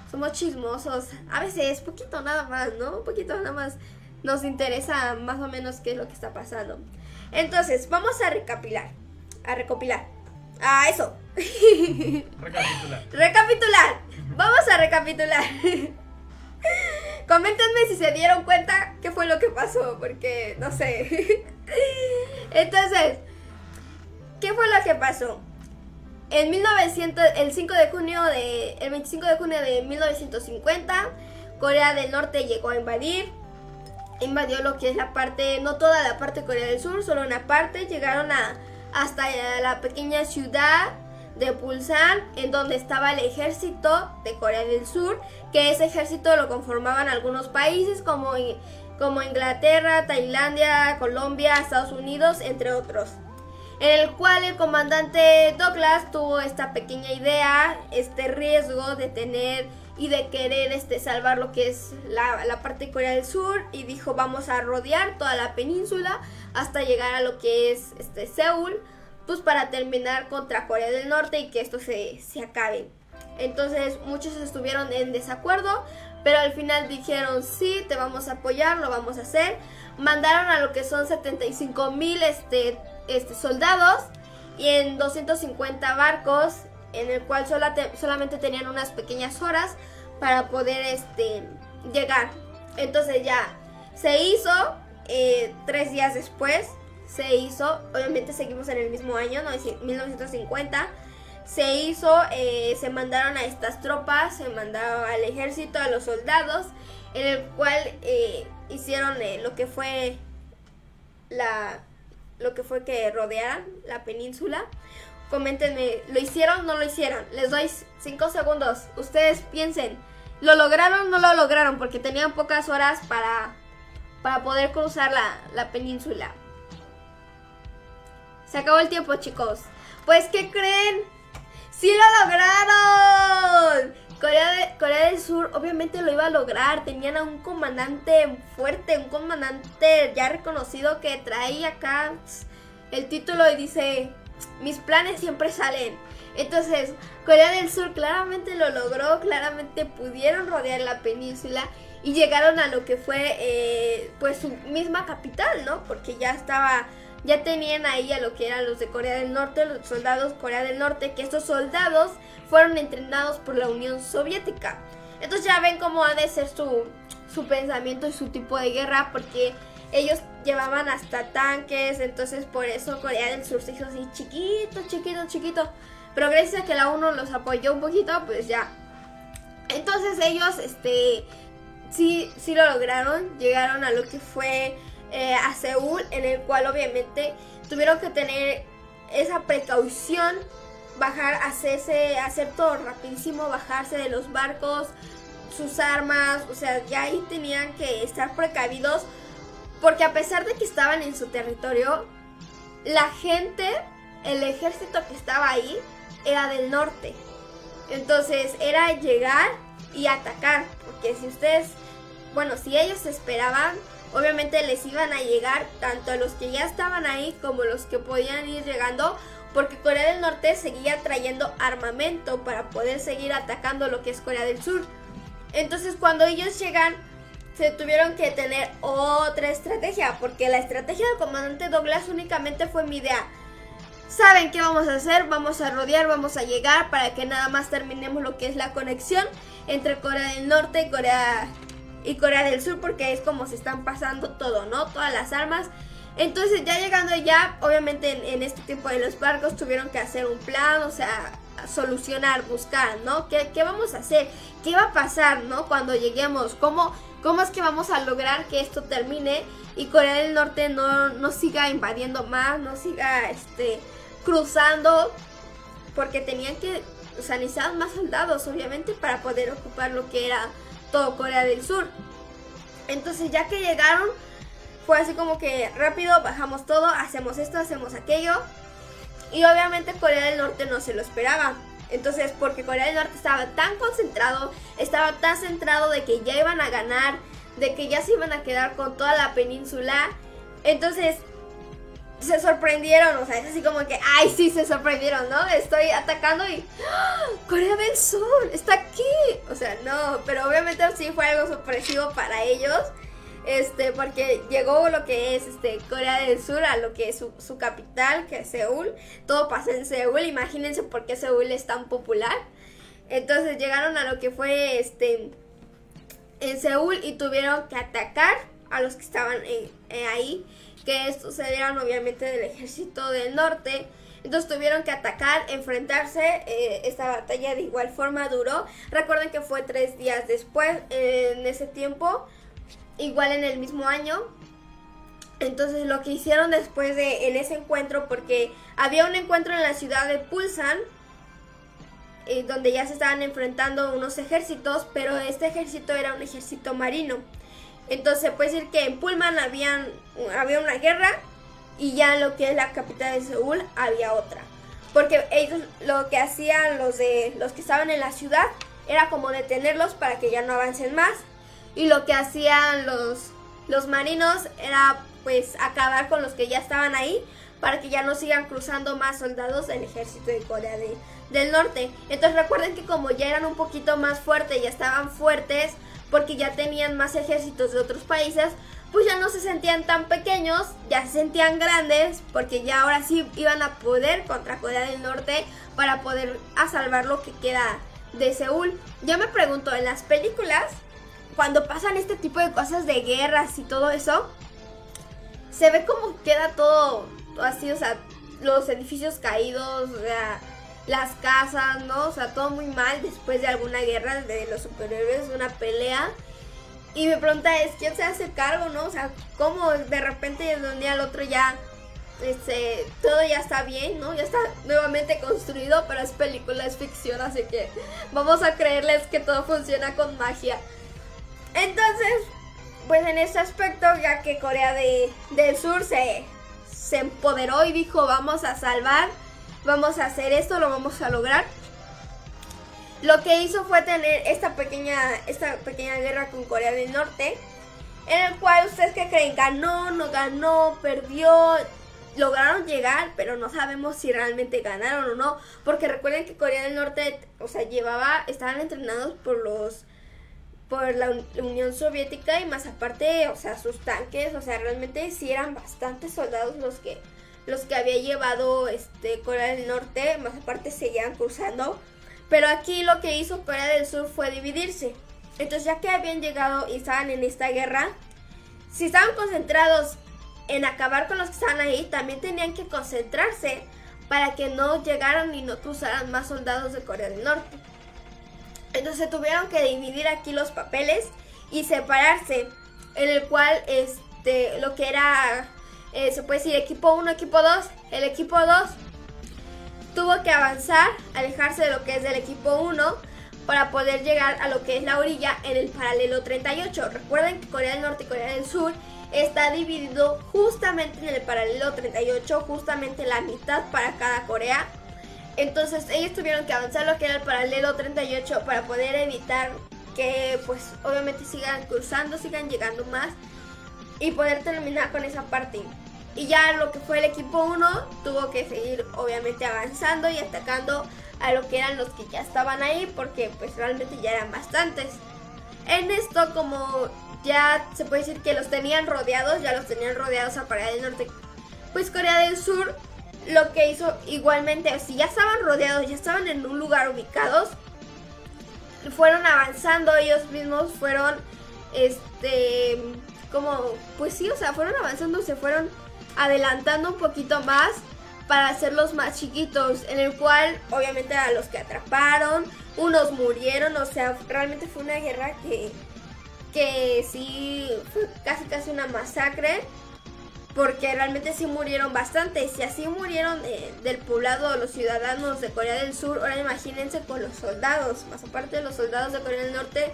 somos chismosos. A veces, poquito nada más, ¿no? Un poquito nada más nos interesa más o menos qué es lo que está pasando. Entonces, vamos a recapilar, a recopilar. Ah, eso. <laughs> Recapitular. Recapitular. Vamos a recapitular. <laughs> Coméntenme si se dieron cuenta qué fue lo que pasó, porque no sé. <laughs> Entonces, ¿qué fue lo que pasó? En 1900, el 5 de junio de, el 25 de junio de 1950, Corea del Norte llegó a invadir. Invadió lo que es la parte, no toda la parte de Corea del Sur, solo una parte. Llegaron a, hasta la pequeña ciudad de Pulsan, en donde estaba el ejército de Corea del Sur, que ese ejército lo conformaban algunos países como, como Inglaterra, Tailandia, Colombia, Estados Unidos, entre otros. En el cual el comandante Douglas tuvo esta pequeña idea, este riesgo de tener y de querer este, salvar lo que es la, la parte de Corea del Sur y dijo vamos a rodear toda la península hasta llegar a lo que es este, Seúl pues para terminar contra Corea del Norte y que esto se, acabe. Entonces muchos estuvieron en desacuerdo, pero al final dijeron sí, te vamos a apoyar, lo vamos a hacer. Mandaron a lo que son 75 mil este, este, soldados y en 250 barcos, en el cual solamente tenían unas pequeñas horas para poder este, llegar. Entonces ya se hizo eh, tres días después se hizo, obviamente seguimos en el mismo año, 1950, se hizo, eh, se mandaron a estas tropas, se mandaron al ejército, a los soldados, en el cual eh, hicieron eh, lo que fue la, lo que fue que rodearan la península. Coméntenme, ¿lo hicieron o no lo hicieron? Les doy 5 segundos. Ustedes piensen, ¿lo lograron o no lo lograron? Porque tenían pocas horas para, para poder cruzar la, la península. Se acabó el tiempo, chicos. Pues, ¿qué creen? ¡Sí lo lograron! Corea, Corea del Sur obviamente lo iba a lograr. Tenían a un comandante fuerte, un comandante ya reconocido que trae acá el título y dice, mis planes siempre salen. Entonces, Corea del Sur claramente lo logró, claramente pudieron rodear la península y llegaron a lo que fue eh, pues su misma capital, ¿no? Porque ya estaba ya tenían ahí a lo que eran los de Corea del Norte, los soldados Corea del Norte, que estos soldados fueron entrenados por la Unión Soviética. Entonces ya ven cómo ha de ser su, su pensamiento y su tipo de guerra, porque ellos llevaban hasta tanques, entonces por eso Corea del Sur se hizo así chiquito, chiquito, chiquito. Pero gracias a que la 1 los apoyó un poquito, pues ya. Entonces ellos, este, sí, sí lo lograron. Llegaron a lo que fue eh, a Seúl, en el cual obviamente tuvieron que tener esa precaución, bajar, hacerse, hacer todo rapidísimo, bajarse de los barcos, sus armas, o sea, ya ahí tenían que estar precavidos, porque a pesar de que estaban en su territorio, la gente, el ejército que estaba ahí, era del norte. Entonces era llegar y atacar, porque si ustedes, bueno, si ellos esperaban, obviamente les iban a llegar tanto los que ya estaban ahí como los que podían ir llegando, porque Corea del Norte seguía trayendo armamento para poder seguir atacando lo que es Corea del Sur. Entonces cuando ellos llegan, se tuvieron que tener otra estrategia, porque la estrategia del comandante Douglas únicamente fue mi idea. Saben qué vamos a hacer, vamos a rodear, vamos a llegar para que nada más terminemos lo que es la conexión entre Corea del Norte y Corea y Corea del Sur porque es como se están pasando todo, ¿no? Todas las armas. Entonces ya llegando ya, obviamente en, este tiempo de los barcos tuvieron que hacer un plan, o sea, solucionar, buscar, ¿no? ¿Qué, ¿Qué, vamos a hacer? ¿Qué va a pasar, ¿no? Cuando lleguemos, ¿cómo, cómo es que vamos a lograr que esto termine y Corea del Norte no, no siga invadiendo más, no siga este, cruzando, porque tenían que, o sea, necesitaban más soldados, obviamente, para poder ocupar lo que era todo Corea del Sur. Entonces ya que llegaron, fue así como que rápido, bajamos todo, hacemos esto, hacemos aquello. Y obviamente Corea del Norte no se lo esperaba. Entonces, porque Corea del Norte estaba tan concentrado, estaba tan centrado de que ya iban a ganar, de que ya se iban a quedar con toda la península. Entonces, se sorprendieron, o sea, es así como que, ay, sí, se sorprendieron, ¿no? Estoy atacando y ¡Ah! Corea del Sur está aquí. O sea, no, pero obviamente sí fue algo sorpresivo para ellos. Este, porque llegó lo que es este Corea del Sur a lo que es su, su capital, que es Seúl. Todo pasó en Seúl, imagínense por qué Seúl es tan popular. Entonces llegaron a lo que fue este en Seúl y tuvieron que atacar a los que estaban ahí que estos eran obviamente del ejército del norte. Entonces tuvieron que atacar, enfrentarse. Eh, esta batalla de igual forma duró. Recuerden que fue tres días después, en ese tiempo, igual en el mismo año. Entonces lo que hicieron después de en ese encuentro, porque había un encuentro en la ciudad de Pulsan, eh, donde ya se estaban enfrentando unos ejércitos, pero este ejército era un ejército marino. Entonces puede decir que en Pullman habían, había una guerra y ya en lo que es la capital de Seúl había otra. Porque ellos lo que hacían los de los que estaban en la ciudad era como detenerlos para que ya no avancen más. Y lo que hacían los, los marinos era pues acabar con los que ya estaban ahí para que ya no sigan cruzando más soldados del ejército de Corea del Norte. Entonces recuerden que como ya eran un poquito más fuertes, ya estaban fuertes, porque ya tenían más ejércitos de otros países, pues ya no se sentían tan pequeños, ya se sentían grandes, porque ya ahora sí iban a poder contra Corea del Norte para poder a salvar lo que queda de Seúl. Yo me pregunto, en las películas, cuando pasan este tipo de cosas de guerras y todo eso, se ve como queda todo, así, o sea, los edificios caídos, o sea, las casas, ¿no? O sea, todo muy mal después de alguna guerra de los superhéroes, una pelea. Y mi pregunta es, ¿quién se hace cargo, no? O sea, ¿cómo de repente de un día al otro ya este, todo ya está bien, ¿no? Ya está nuevamente construido, pero es película, es ficción, así que vamos a creerles que todo funciona con magia. Entonces, pues en este aspecto, ya que Corea del Sur se, se empoderó y dijo, vamos a salvar vamos a hacer esto, lo vamos a lograr. Lo que hizo fue tener esta pequeña, esta pequeña guerra con Corea del Norte, en el cual ustedes que creen, ganó, no ganó, perdió, lograron llegar, pero no sabemos si realmente ganaron o no, porque recuerden que Corea del Norte, o sea, llevaba, estaban entrenados por los por la Unión Soviética y más aparte, o sea, sus tanques, o sea, realmente sí eran bastantes soldados los que los que había llevado este, Corea del Norte, más aparte seguían cruzando. Pero aquí lo que hizo Corea del Sur fue dividirse. Entonces ya que habían llegado y estaban en esta guerra, si estaban concentrados en acabar con los que estaban ahí, también tenían que concentrarse para que no llegaran y no cruzaran más soldados de Corea del Norte. Entonces tuvieron que dividir aquí los papeles y separarse, en el cual este, lo que era, eh, se puede decir equipo 1, equipo 2, el equipo 2 tuvo que avanzar, alejarse de lo que es del equipo 1 para poder llegar a lo que es la orilla en el paralelo 38. Recuerden que Corea del Norte y Corea del Sur está dividido justamente en el paralelo 38, justamente la mitad para cada Corea. Entonces ellos tuvieron que avanzar lo que era el paralelo 38 para poder evitar que pues obviamente sigan cruzando, sigan llegando más y poder terminar con esa parte. Y ya lo que fue el equipo 1 tuvo que seguir obviamente avanzando y atacando a lo que eran los que ya estaban ahí porque pues realmente ya eran bastantes. En esto como ya se puede decir que los tenían rodeados, ya los tenían rodeados a Corea del Norte. Pues Corea del Sur lo que hizo igualmente, si ya estaban rodeados, ya estaban en un lugar ubicados, fueron avanzando ellos mismos, fueron, este, como, pues sí, o sea, fueron avanzando, se fueron adelantando un poquito más para hacerlos más chiquitos, en el cual obviamente a los que atraparon, unos murieron, o sea, realmente fue una guerra que, que sí, fue casi casi una masacre, porque realmente sí murieron bastante, y así murieron del poblado los ciudadanos de Corea del Sur, ahora imagínense con los soldados, más aparte de los soldados de Corea del Norte,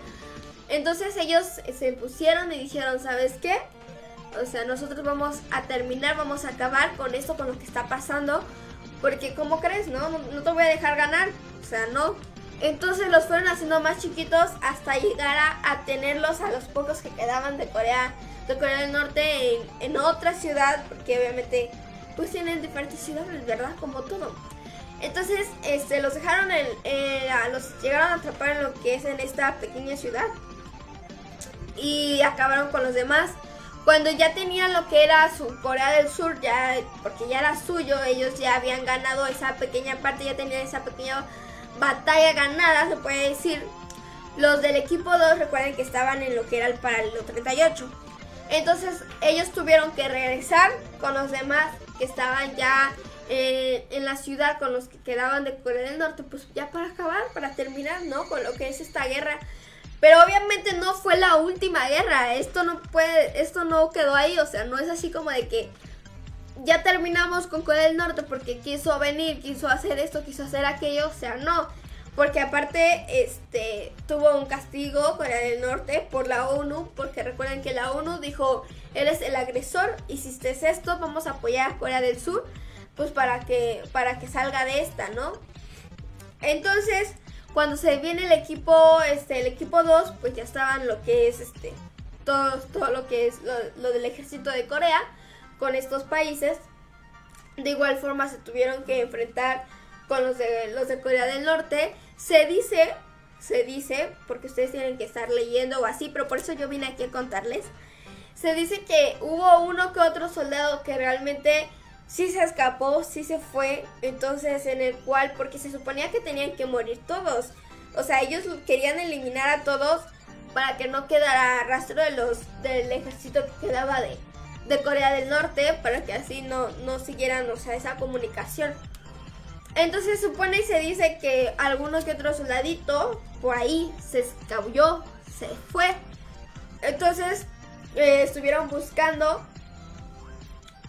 entonces ellos se pusieron y dijeron, ¿sabes qué? O sea, nosotros vamos a terminar, vamos a acabar con esto, con lo que está pasando. Porque, ¿cómo crees? No, no, te voy a dejar ganar. O sea, no. Entonces los fueron haciendo más chiquitos hasta llegar a, tenerlos a los pocos que quedaban de Corea, de Corea del Norte en, otra ciudad. Porque obviamente, pues tienen diferentes ciudades, ¿verdad? Como todo. Entonces, este, los dejaron en, los llegaron a atrapar en lo que es en esta pequeña ciudad. Y acabaron con los demás cuando ya tenían lo que era su Corea del Sur, ya porque ya era suyo, ellos ya habían ganado esa pequeña parte, ya tenían esa pequeña batalla ganada, se puede decir. Los del equipo 2 recuerden que estaban en lo que era el paralelo 38. Entonces ellos tuvieron que regresar con los demás que estaban ya eh, en la ciudad, con los que quedaban de Corea del Norte, pues ya para acabar, para terminar, ¿no? Con lo que es esta guerra pero obviamente no fue la última guerra. Esto no puede, esto no quedó ahí. O sea, no es así como de que ya terminamos con Corea del Norte porque quiso venir, quiso hacer esto, quiso hacer aquello. O sea, no. Porque aparte, este, tuvo un castigo Corea del Norte por la ONU. Porque recuerden que la ONU dijo, eres el agresor, hiciste esto, vamos a apoyar a Corea del Sur. Pues para que, para que salga de esta, ¿no? Entonces, cuando se viene el equipo, este, el equipo 2, pues ya estaban lo que es este, todo, todo lo que es lo, del ejército de Corea con estos países. De igual forma se tuvieron que enfrentar con los de, los de Corea del Norte. Se dice, se dice, porque ustedes tienen que estar leyendo o así, pero por eso yo vine aquí a contarles. Se dice que hubo uno que otro soldado que realmente sí se escapó, sí se fue, entonces en el cual, porque se suponía que tenían que morir todos. O sea, ellos querían eliminar a todos para que no quedara rastro de los del ejército que quedaba de, de Corea del Norte, para que así no, no siguieran, o sea, esa comunicación. Entonces supone y se dice que algunos que otro soldadito por ahí se escabulló, se fue. Entonces eh, estuvieron buscando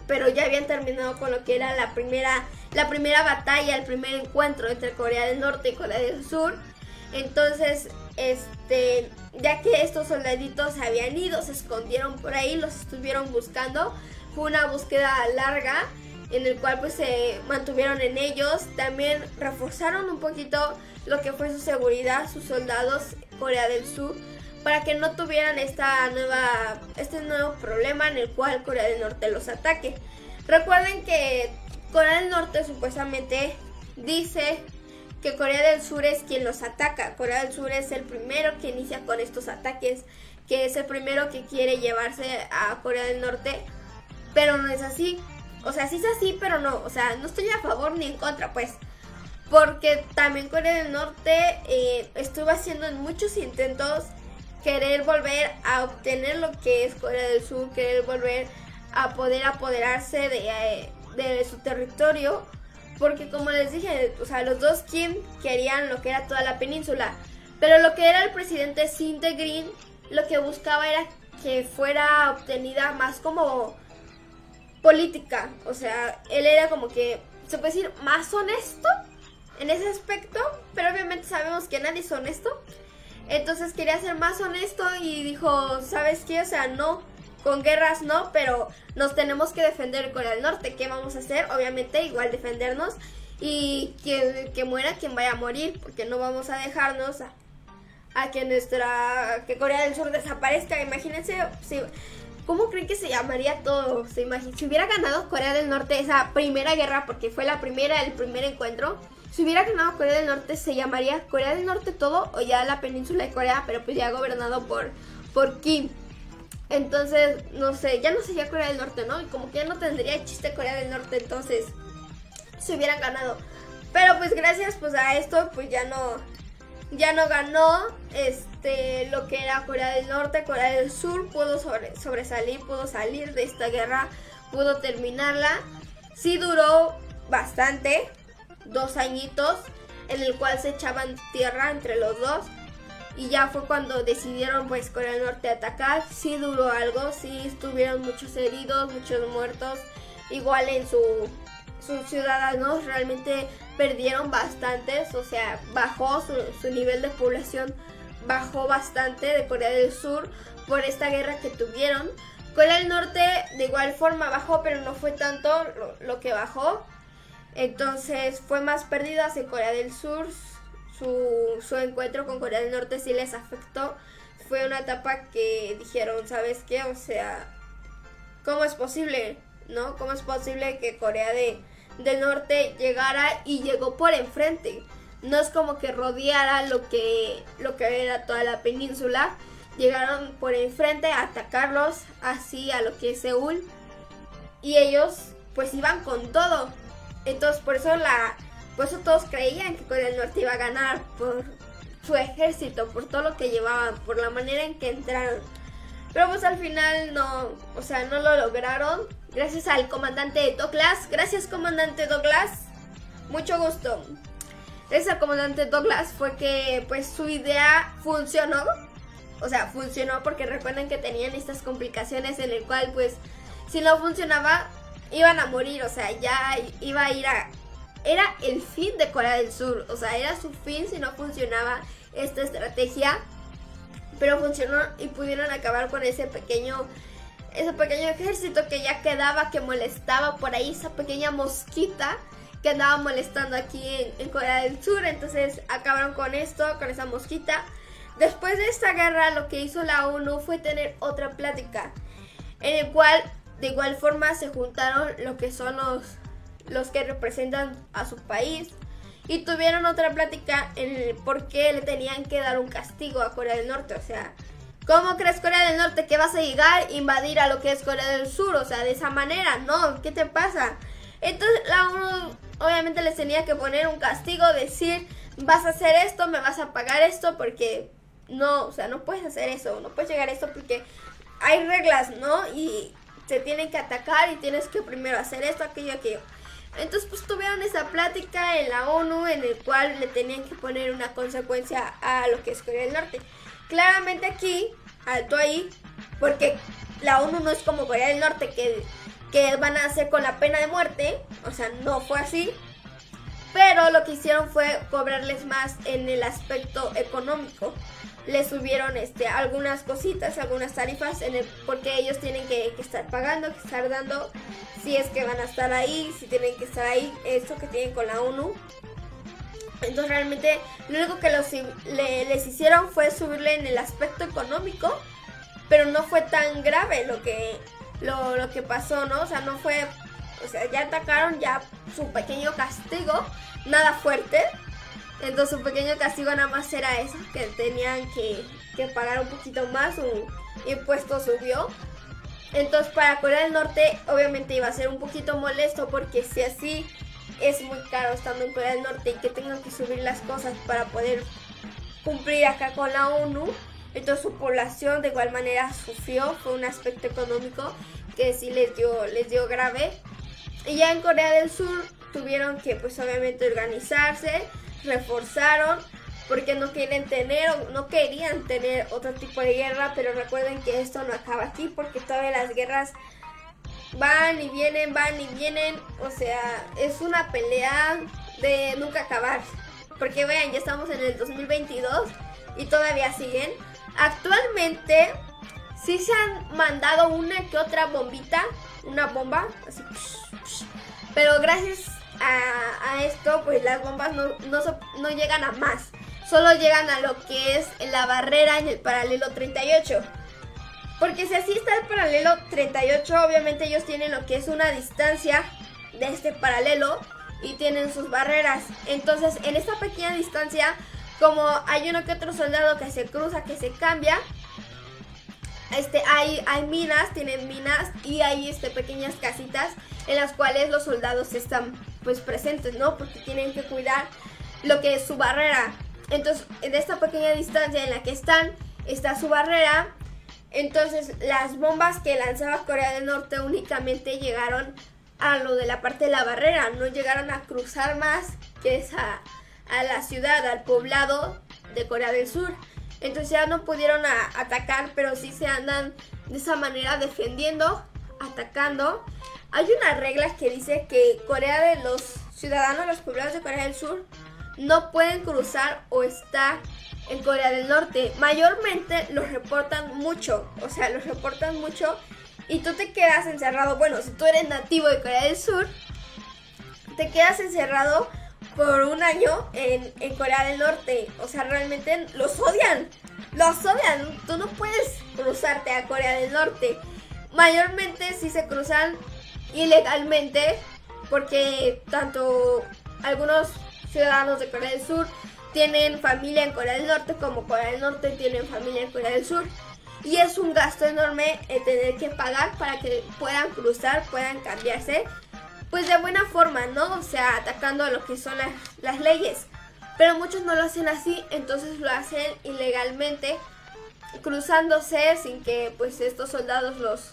pero ya habían terminado con lo que era la primera, la primera batalla, el primer encuentro entre Corea del Norte y Corea del Sur. Entonces, este, ya que estos soldaditos habían ido, se escondieron por ahí, los estuvieron buscando. Fue una búsqueda larga en el cual pues se mantuvieron en ellos. También reforzaron un poquito lo que fue su seguridad, sus soldados Corea del Sur para que no tuvieran esta nueva, este nuevo problema en el cual Corea del Norte los ataque. Recuerden que Corea del Norte supuestamente dice que Corea del Sur es quien los ataca. Corea del Sur es el primero que inicia con estos ataques, que es el primero que quiere llevarse a Corea del Norte, pero no es así. O sea, sí es así, pero no. O sea, no estoy a favor ni en contra, pues. Porque también Corea del Norte eh, estuvo haciendo muchos intentos querer volver a obtener lo que es Corea del Sur, querer volver a poder apoderarse de, eh, de su territorio, porque como les dije, o sea, los dos Kim querían lo que era toda la península, pero lo que era el presidente Sinte Green, lo que buscaba era que fuera obtenida más como política, o sea, él era como que, se puede decir, más honesto en ese aspecto, pero obviamente sabemos que nadie es honesto. Entonces quería ser más honesto y dijo, ¿sabes qué? O sea, no, con guerras no, pero nos tenemos que defender Corea del Norte. ¿Qué vamos a hacer? Obviamente igual defendernos y que, que muera quien vaya a morir, porque no vamos a dejarnos a, que nuestra, que Corea del Sur desaparezca. Imagínense, si, ¿cómo creen que se llamaría todo? ¿Se si hubiera ganado Corea del Norte esa primera guerra, porque fue la primera, el primer encuentro, si hubiera ganado Corea del Norte, ¿se llamaría Corea del Norte todo o ya la península de Corea, pero pues ya gobernado por, por Kim? Entonces, no sé, ya no sería Corea del Norte, ¿no? Y como que ya no tendría chiste Corea del Norte, entonces se hubieran ganado. Pero pues gracias pues a esto pues ya no ya no ganó este lo que era Corea del Norte, Corea del Sur pudo sobresalir, pudo salir de esta guerra, pudo terminarla. Sí duró bastante, dos añitos en el cual se echaban tierra entre los dos y ya fue cuando decidieron pues Corea del Norte atacar. Sí duró algo, sí estuvieron muchos heridos, muchos muertos, igual en su sus ciudadanos realmente perdieron bastantes, o sea, bajó su, su, nivel de población, bajó bastante de Corea del Sur por esta guerra que tuvieron. Corea del Norte de igual forma bajó, pero no fue tanto lo, lo que bajó. Entonces fue más pérdidas en Corea del Sur. Su, su encuentro con Corea del Norte sí les afectó. Fue una etapa que dijeron, ¿sabes qué? O sea, ¿cómo es posible? ¿No? ¿Cómo es posible que Corea de, del Norte llegara y llegó por enfrente? No es como que rodeara lo que, lo que era toda la península. Llegaron por enfrente a atacarlos así a lo que es Seúl. Y ellos pues iban con todo. Entonces por eso la por eso todos creían que Corea del Norte iba a ganar por su ejército, por todo lo que llevaban, por la manera en que entraron. Pero pues al final no, o sea, no lo lograron. Gracias al comandante Douglas. Gracias comandante Douglas. Mucho gusto. Gracias al comandante Douglas fue que pues su idea funcionó. O sea, funcionó porque recuerden que tenían estas complicaciones en el cual pues si no funcionaba iban a morir, o sea, ya iba a ir a... Era el fin de Corea del Sur, o sea, era su fin si no funcionaba esta estrategia, pero funcionó y pudieron acabar con ese pequeño ese pequeño ejército que ya quedaba, que molestaba por ahí, esa pequeña mosquita que andaba molestando aquí en, Corea del Sur. Entonces acabaron con esto, con esa mosquita. Después de esta guerra, lo que hizo la ONU fue tener otra plática, en el cual de igual forma se juntaron lo que son los, los que representan a su país y tuvieron otra plática en por qué le tenían que dar un castigo a Corea del Norte. O sea, ¿cómo crees Corea del Norte que vas a llegar e invadir a lo que es Corea del Sur? O sea, de esa manera, no, ¿qué te pasa? Entonces la ONU obviamente les tenía que poner un castigo, decir, vas a hacer esto, me vas a pagar esto, porque no, o sea, no puedes hacer eso, no puedes llegar a esto porque hay reglas, ¿no? Y te tienen que atacar y tienes que primero hacer esto, aquello, aquello. Entonces pues tuvieron esa plática en la ONU en el cual le tenían que poner una consecuencia a lo que es Corea del Norte. Claramente aquí, alto ahí, porque la ONU no es como Corea del Norte que, que van a hacer con la pena de muerte, o sea, no fue así. Pero lo que hicieron fue cobrarles más en el aspecto económico le subieron este, algunas cositas, algunas tarifas, en porque ellos tienen que, estar pagando, que estar dando, si es que van a estar ahí, si tienen que estar ahí, esto que tienen con la ONU. Entonces realmente lo único que los, le, les hicieron fue subirle en el aspecto económico, pero no fue tan grave lo que, lo, lo que pasó, ¿no? O sea, no fue, o sea, ya atacaron ya su pequeño castigo, nada fuerte, entonces su pequeño castigo nada más era eso, que tenían que, que pagar un poquito más, su impuesto subió. Entonces para Corea del Norte obviamente iba a ser un poquito molesto porque si así es muy caro estando en Corea del Norte y que tengan que subir las cosas para poder cumplir acá con la ONU, entonces su población de igual manera sufrió, fue un aspecto económico que sí les dio, les dio grave. Y ya en Corea del Sur tuvieron que pues obviamente organizarse, reforzaron porque no quieren tener o no querían tener otro tipo de guerra, pero recuerden que esto no acaba aquí porque todas las guerras van y vienen, van y vienen, o sea, es una pelea de nunca acabar. Porque vean, ya estamos en el 2022 y todavía siguen. Actualmente sí se han mandado una que otra bombita, una bomba, así. Pero gracias a, esto, pues las bombas no, no llegan a más. Solo llegan a lo que es la barrera en el paralelo 38. Porque si así está el paralelo 38, obviamente ellos tienen lo que es una distancia de este paralelo y tienen sus barreras. Entonces, en esta pequeña distancia, como hay uno que otro soldado que se cruza, que se cambia, este, hay, hay minas, tienen minas y hay este, pequeñas casitas en las cuales los soldados están pues presentes, ¿no? Porque tienen que cuidar lo que es su barrera. Entonces, en esta pequeña distancia en la que están, está su barrera. Entonces, las bombas que lanzaba Corea del Norte únicamente llegaron a lo de la parte de la barrera, no llegaron a cruzar más que esa a la ciudad, al poblado de Corea del Sur. Entonces ya no pudieron atacar, pero sí se andan de esa manera defendiendo, atacando. Hay una regla que dice que Corea de los ciudadanos, los poblados de Corea del Sur, no pueden cruzar o estar en Corea del Norte. Mayormente los reportan mucho, o sea, los reportan mucho y tú te quedas encerrado. Bueno, si tú eres nativo de Corea del Sur, te quedas encerrado por un año en, Corea del Norte. O sea, realmente los odian. Los odian. Tú no puedes cruzarte a Corea del Norte. Mayormente si se cruzan ilegalmente porque tanto algunos ciudadanos de Corea del Sur tienen familia en Corea del Norte como Corea del Norte tienen familia en Corea del Sur. Y es un gasto enorme el tener que pagar para que puedan cruzar, puedan cambiarse pues de buena forma, ¿no? O sea, atacando a lo que son las, leyes. Pero muchos no lo hacen así, entonces lo hacen ilegalmente, cruzándose sin que pues estos soldados los,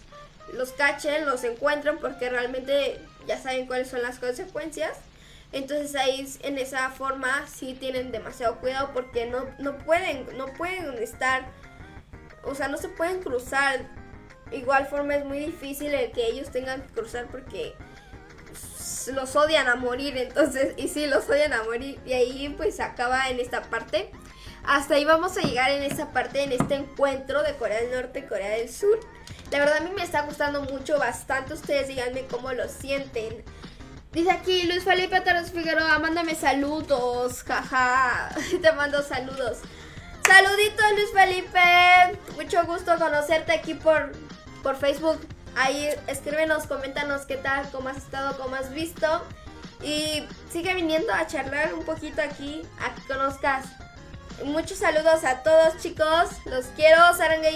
los cachen, los encuentren, porque realmente ya saben cuáles son las consecuencias. Entonces ahí en esa forma sí tienen demasiado cuidado porque no, no pueden, no pueden estar, o sea, no se pueden cruzar. Igual forma es muy difícil el que ellos tengan que cruzar porque los odian a morir, entonces, y sí, los odian a morir, y ahí pues acaba en esta parte. Hasta ahí vamos a llegar en esta parte, en este encuentro de Corea del Norte y Corea del Sur. La verdad a mí me está gustando mucho, bastante, ustedes díganme cómo lo sienten. Dice aquí Luis Felipe Torres Figueroa, mándame saludos, jaja, <laughs> te mando saludos. Saluditos Luis Felipe, mucho gusto conocerte aquí por, por Facebook. Ahí escríbenos, coméntanos qué tal, cómo has estado, cómo has visto. Y sigue viniendo a charlar un poquito aquí, a que conozcas. Muchos saludos a todos chicos, los quiero, Sarangue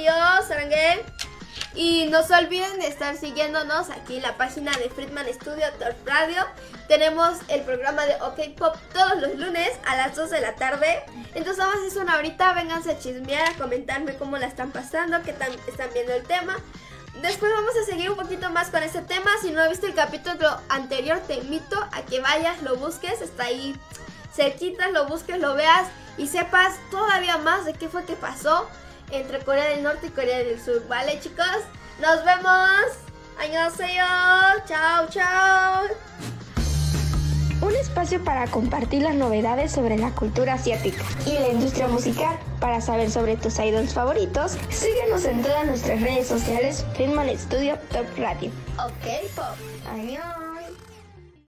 y no se olviden de estar siguiéndonos aquí en la página de Friedman Studio Top Radio. Tenemos el programa de OK Pop todos los lunes a las 2 de la tarde. Entonces vamos a hacer una horita, vénganse a chismear, a comentarme cómo la están pasando, qué están viendo el tema. Después vamos a seguir un poquito más con este tema. Si no has visto el capítulo anterior, te invito a que vayas, lo busques, está ahí cerquita, lo busques, lo veas y sepas todavía más de qué fue que pasó entre Corea del Norte y Corea del Sur. ¿Vale, chicos? Nos vemos. yo. Chao, chao un espacio para compartir las novedades sobre la cultura asiática y la industria musical. Para saber sobre tus idols favoritos, síguenos en todas nuestras redes sociales, Filman Studio Top Radio. Ok, Pop. Adiós.